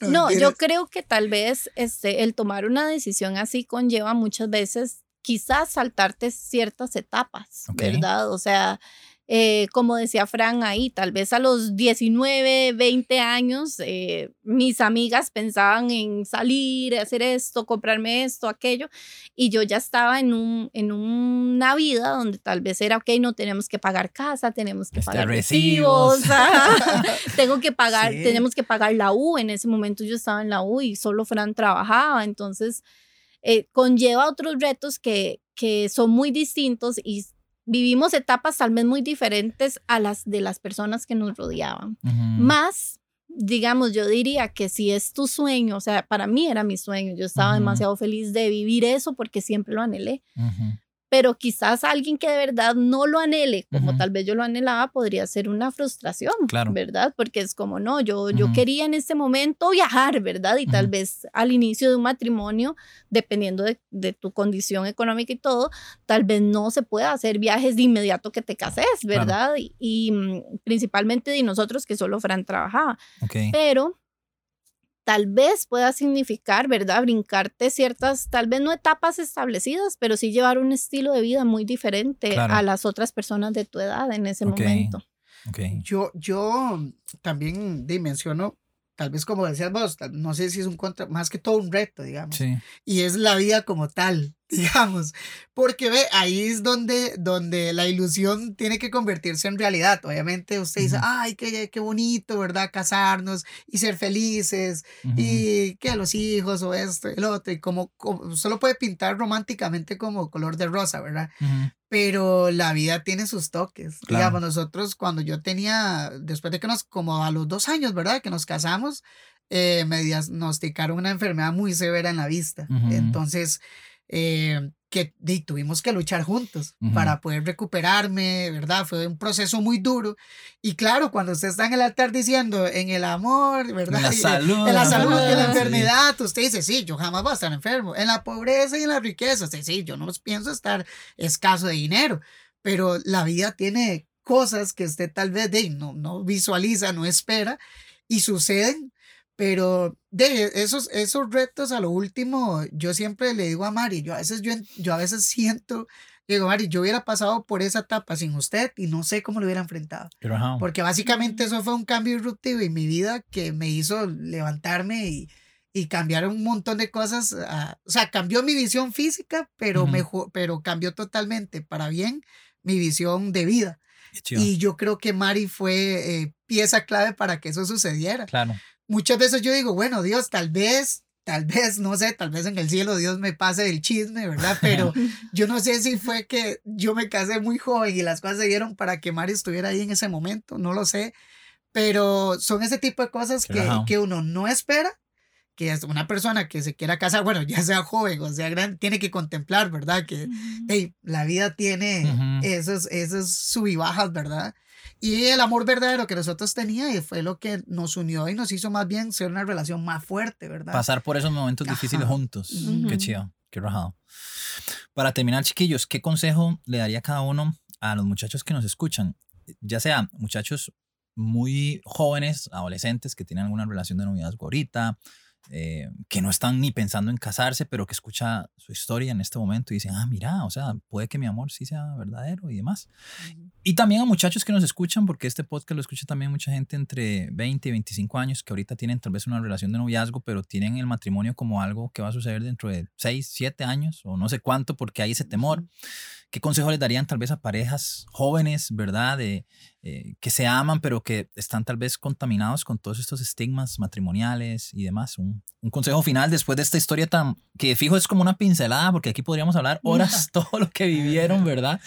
no, yo creo que tal vez este, el tomar una decisión así conlleva muchas veces quizás saltarte ciertas etapas, ¿verdad? O sea, eh, como decía Fran ahí, tal vez a los 19, 20 años, eh, mis amigas pensaban en salir, hacer esto, comprarme esto, aquello, y yo ya estaba en, un, en una vida donde tal vez era, ok, no tenemos que pagar casa, tenemos que pagar recibos, tengo que pagar, tenemos que pagar la U, en ese momento yo estaba en la U y solo Fran trabajaba, entonces eh, conlleva otros retos que, que son muy distintos y vivimos etapas tal vez muy diferentes a las de las personas que nos rodeaban. Más, digamos, yo diría que si es tu sueño, o sea, para mí era mi sueño, yo estaba demasiado feliz de vivir eso porque siempre lo anhelé pero quizás alguien que de verdad no lo anhele, como tal vez yo lo anhelaba, podría ser una frustración, ¿verdad? Porque es como, no, yo, yo quería en este momento viajar, ¿verdad? Y tal vez al inicio de un matrimonio, dependiendo de, de, tu condición económica y todo, tal vez no se pueda hacer viajes de inmediato que te cases, ¿verdad? Y, mm, principalmente de nosotros que solo Fran trabajaba. Pero tal vez pueda significar, ¿verdad? Brincarte ciertas, tal vez no etapas establecidas, pero sí llevar un estilo de vida muy diferente a las otras personas de tu edad en ese momento. Okay. Yo, yo también dimensiono, tal vez como decías vos, no sé si es un contra, más que todo un reto, digamos. Sí. Y es la vida como tal. Digamos, porque ve, ahí es donde, donde la ilusión tiene que convertirse en realidad. Obviamente usted dice, ay, qué, qué bonito, ¿verdad? Casarnos y ser felices y que los hijos o esto el otro, y como, solo puede pintar románticamente como color de rosa, ¿verdad? Pero la vida tiene sus toques. Digamos, nosotros cuando yo tenía, después de que nos, como a los dos años, ¿verdad? Que nos casamos, eh, me diagnosticaron una enfermedad muy severa en la vista. Entonces, eh, que tuvimos que luchar juntos para poder recuperarme, ¿verdad? Fue un proceso muy duro. Y claro, cuando usted está en el altar diciendo en el amor, ¿verdad? En la salud. En la salud, en la enfermedad, usted dice, sí, yo jamás voy a estar enfermo. En la pobreza y en la riqueza, sí, sí, yo no pienso estar escaso de dinero, pero la vida tiene cosas que usted tal vez de, no, no visualiza, no espera y suceden pero de esos, esos retos a lo último, yo siempre le digo a Mari, yo a veces, yo, yo a veces siento, digo, Mari, yo hubiera pasado por esa etapa sin usted y no sé cómo lo hubiera enfrentado. Porque básicamente eso fue un cambio disruptivo en mi vida que me hizo levantarme y, y cambiar un montón de cosas. Ah, o sea, cambió mi visión física, pero, mejor, pero cambió totalmente para bien mi visión de vida. Y yo creo que Mari fue eh, pieza clave para que eso sucediera. Claro muchas veces yo digo, bueno, Dios, tal vez, tal vez, no sé, tal vez en el cielo Dios me pase el chisme, ¿verdad? Pero yo no sé si fue que yo me casé muy joven y las cosas se dieron para que Mari estuviera ahí en ese momento, no lo sé. Pero son ese tipo de cosas que, que uno no espera que es una persona que se quiera casar, bueno, ya sea joven o sea grande, tiene que contemplar, ¿verdad? Que la vida tiene esos, esos sub y bajas, ¿verdad? Y el amor verdadero que nosotros teníamos fue lo que nos unió y nos hizo más bien ser una relación más fuerte, ¿verdad? Pasar por esos momentos difíciles juntos. Qué chido, qué rajado. Para terminar, chiquillos, ¿qué consejo le daría cada uno a los muchachos que nos escuchan? Ya sea muchachos muy jóvenes, adolescentes que tienen alguna relación de noviazgo ahorita, eh, que no están ni pensando en casarse, pero que escucha su historia en este momento y dicen, ah, mira, o sea, puede que mi amor sí sea verdadero y demás. Y también a muchachos que nos escuchan, porque este podcast lo escucha también mucha gente entre 20 y 25 años que ahorita tienen tal vez una relación de noviazgo, pero tienen el matrimonio como algo que va a suceder dentro de 6, 7 años o no sé cuánto, porque hay ese temor ¿qué consejo les darían tal vez a parejas jóvenes, verdad? De, eh, que se aman, pero que están tal vez contaminados con todos estos estigmas matrimoniales y demás. Un, consejo final después de esta historia tan, que fijo es como una pincelada, porque aquí podríamos hablar horas todo lo que vivieron, ¿verdad?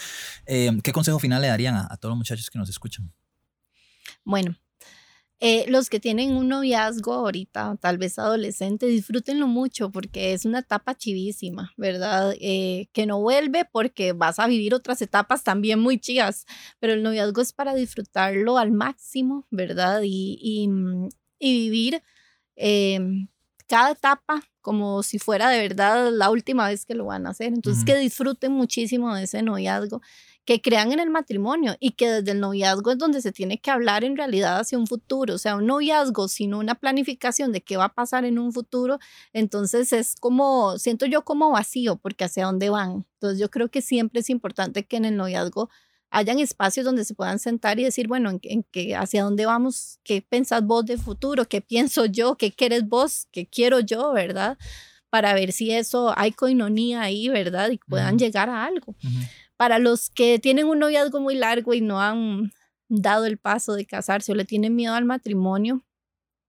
Eh, ¿Qué consejo final le darían a, a todos los muchachos que nos escuchan? Bueno, eh, los que tienen un noviazgo ahorita, tal vez adolescente, disfrútenlo mucho porque es una etapa chivísima, ¿verdad? Eh, que no vuelve porque vas a vivir otras etapas también muy chivas, pero el noviazgo es para disfrutarlo al máximo, ¿verdad? Y, y, mm, y vivir em, cada etapa como si fuera de verdad la última vez que lo van a hacer. Entonces, que disfruten muchísimo de ese noviazgo que crean en el matrimonio y que desde el noviazgo es donde se tiene que hablar en realidad hacia un futuro, o sea, un noviazgo sin una planificación de qué va a pasar en un futuro, entonces es como, siento yo como vacío, porque hacia dónde van. Entonces yo creo que siempre es importante que en el noviazgo hayan espacios donde se puedan sentar y decir, bueno, en, qué hacia dónde vamos, qué pensás vos de futuro, qué pienso yo, qué quieres vos, qué quiero yo, ¿verdad? Para ver si eso hay coinonía ahí, ¿verdad? Y puedan llegar a algo. Para los que tienen un noviazgo muy largo y no han dado el paso de casarse o le tienen miedo al matrimonio,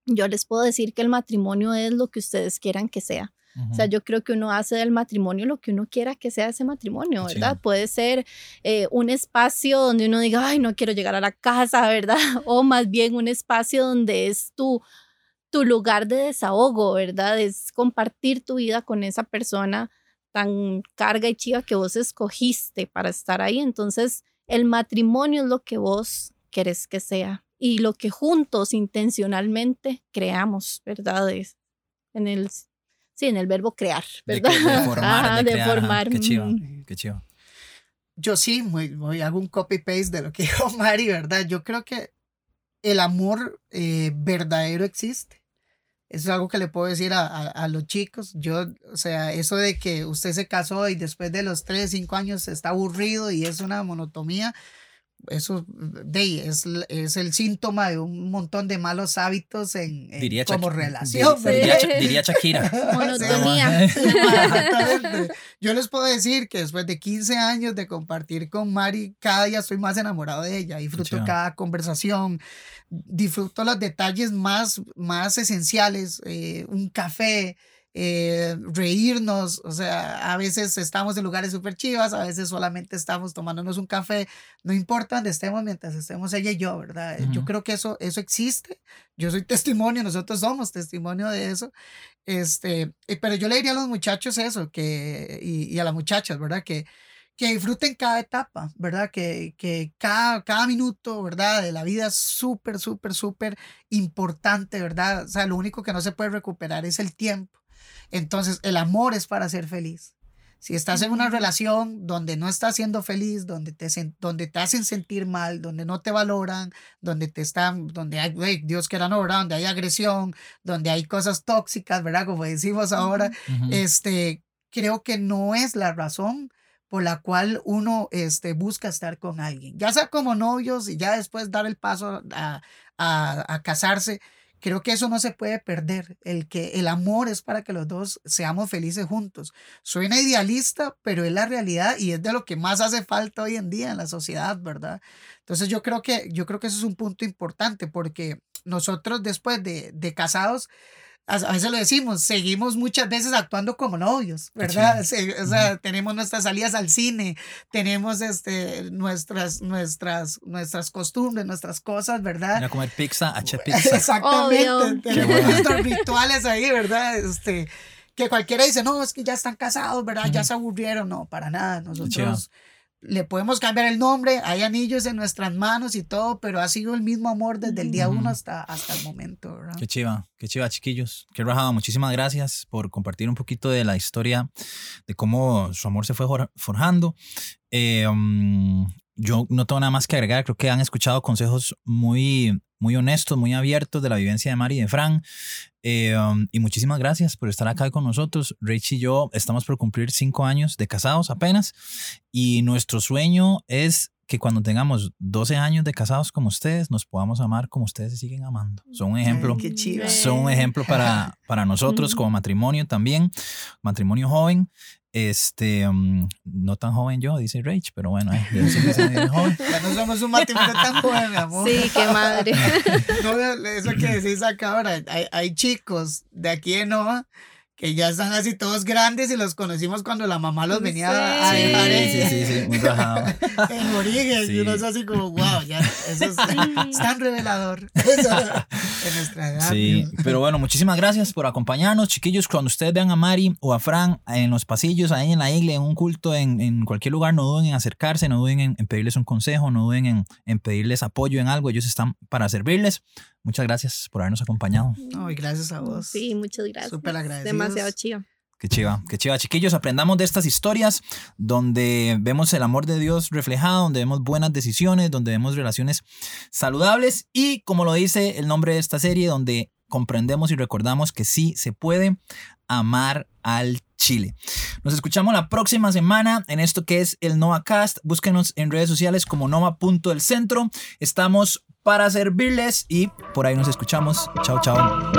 yo les puedo decir que el matrimonio es lo que ustedes quieran que sea. O sea, yo creo que uno hace del matrimonio lo que uno quiera que sea ese matrimonio, ¿verdad? Puede ser eh, un espacio donde uno diga, ay, no quiero llegar a la casa, ¿verdad? O más bien un espacio donde es tu, tu lugar de desahogo, ¿verdad? Es compartir tu vida con esa persona tan carga y chiva que vos escogiste para estar ahí. Entonces, el matrimonio es lo que vos querés que sea y lo que juntos intencionalmente creamos, ¿verdad? Es en el, sí, en el verbo crear, ¿verdad? De, formar, de, formar. Qué chivo, mm. qué chivo. Yo sí, muy, muy, hago un copy-paste de lo que dijo Mari, ¿verdad? Yo creo que el amor eh, verdadero existe. Eso es algo que le puedo decir a, a, los chicos. Yo, o sea, eso de que usted se casó y después de los 3, 5 años está aburrido y es una monotomía, eso de, es, es el síntoma de un montón de malos hábitos en, como relación. Diría, Shakira. Monotonía. Yo les puedo decir que después de 15 años de compartir con Mari, cada día estoy más enamorado de ella. Disfruto cada conversación, disfruto los detalles más, más esenciales, eh, un café, eh, reírnos, o sea, a veces estamos en lugares súper chivas, a veces solamente estamos tomándonos un café, no importa dónde estemos mientras estemos ella y yo, ¿verdad? Yo creo que eso, eso existe, yo soy testimonio, nosotros somos testimonio de eso, este, eh, pero yo le diría a los muchachos eso, que, y, y a las muchachas, ¿verdad? Que, que disfruten cada etapa, ¿verdad? Que, que cada, cada minuto, ¿verdad? De la vida es súper, súper, súper importante, ¿verdad? O sea, lo único que no se puede recuperar es el tiempo. Entonces, el amor es para ser feliz. Si estás en una relación donde no estás siendo feliz, donde te, donde te hacen sentir mal, donde no te valoran, donde te están, donde hay, Dios quiera no, ¿verdad? Donde hay agresión, donde hay cosas tóxicas, ¿verdad? Como decimos ahora, este, creo que no es la razón por la cual uno este, busca estar con alguien, ya sea como novios y ya después dar el paso a, a, a casarse Creo que eso no se puede perder, el que el amor es para que los dos seamos felices juntos. Suena idealista, pero es la realidad y es de lo que más hace falta hoy en día en la sociedad, ¿verdad? Entonces yo creo que, yo creo que eso es un punto importante porque nosotros después de, de casados a veces lo decimos, seguimos muchas veces actuando como novios, ¿verdad? o sea, tenemos nuestras salidas al cine, tenemos este, nuestras, nuestras, nuestras costumbres, nuestras cosas, ¿verdad? a comer pizza, a pizza. Exactamente, tenemos nuestros rituales ahí, ¿verdad? Este, que cualquiera dice, no, es que ya están casados, ¿verdad? Ya se aburrieron, no, para nada, nosotros le podemos cambiar el nombre, hay anillos en nuestras manos y todo, pero ha sido el mismo amor desde el día uno hasta, hasta el momento. ¿verdad? Qué chiva, qué chiva, chiquillos. Qué rajada. Muchísimas gracias por compartir un poquito de la historia de cómo su amor se fue forjando. Eh, um, yo no tengo nada más que agregar. Creo que han escuchado consejos muy, muy honestos, muy abiertos de la vivencia de Mari y de Fran. Eh, um, y muchísimas gracias por estar acá con nosotros. Rach y yo estamos por cumplir cinco años de casados apenas. Y nuestro sueño es que cuando tengamos 12 años de casados como ustedes, nos podamos amar como ustedes se siguen amando. Son un ejemplo. Ay. Son un ejemplo para, para nosotros como matrimonio también, matrimonio joven. Este, um, no tan joven yo, dice Rach, pero bueno, eh, yo sí joven. Ya no somos un matrimonio tan joven, mi amor. Sí, qué madre. No, eso que decís acá ahora, hay, hay chicos de aquí de Nova que ya están así todos grandes y los conocimos cuando la mamá los venía a dejar sí, en, sí, sí, muy rajado. en origen. Sí. Y uno es así como, wow, ya, eso es, es tan revelador. Eso, en nuestra edad. Sí, pero bueno, muchísimas gracias por acompañarnos, chiquillos. Cuando ustedes vean a Mari o a Fran en los pasillos, ahí en la iglesia, en un culto, en, en cualquier lugar, no duden en acercarse, no duden en, en pedirles un consejo, no duden en, en pedirles apoyo en algo. Ellos están para servirles. Muchas gracias por habernos acompañado. No, y gracias a vos. Sí, muchas gracias. Súper agradecidos. Demasiado chido. Qué chiva, qué chiva. Chiquillos, aprendamos de estas historias donde vemos el amor de Dios reflejado, donde vemos buenas decisiones, donde vemos relaciones saludables y, como lo dice el nombre de esta serie, donde comprendemos y recordamos que sí se puede amar al Chile. Nos escuchamos la próxima semana en esto que es el NovaCast. Búsquenos en redes sociales como nova.elcentro. Estamos para servirles y por ahí nos escuchamos. Chao, chao.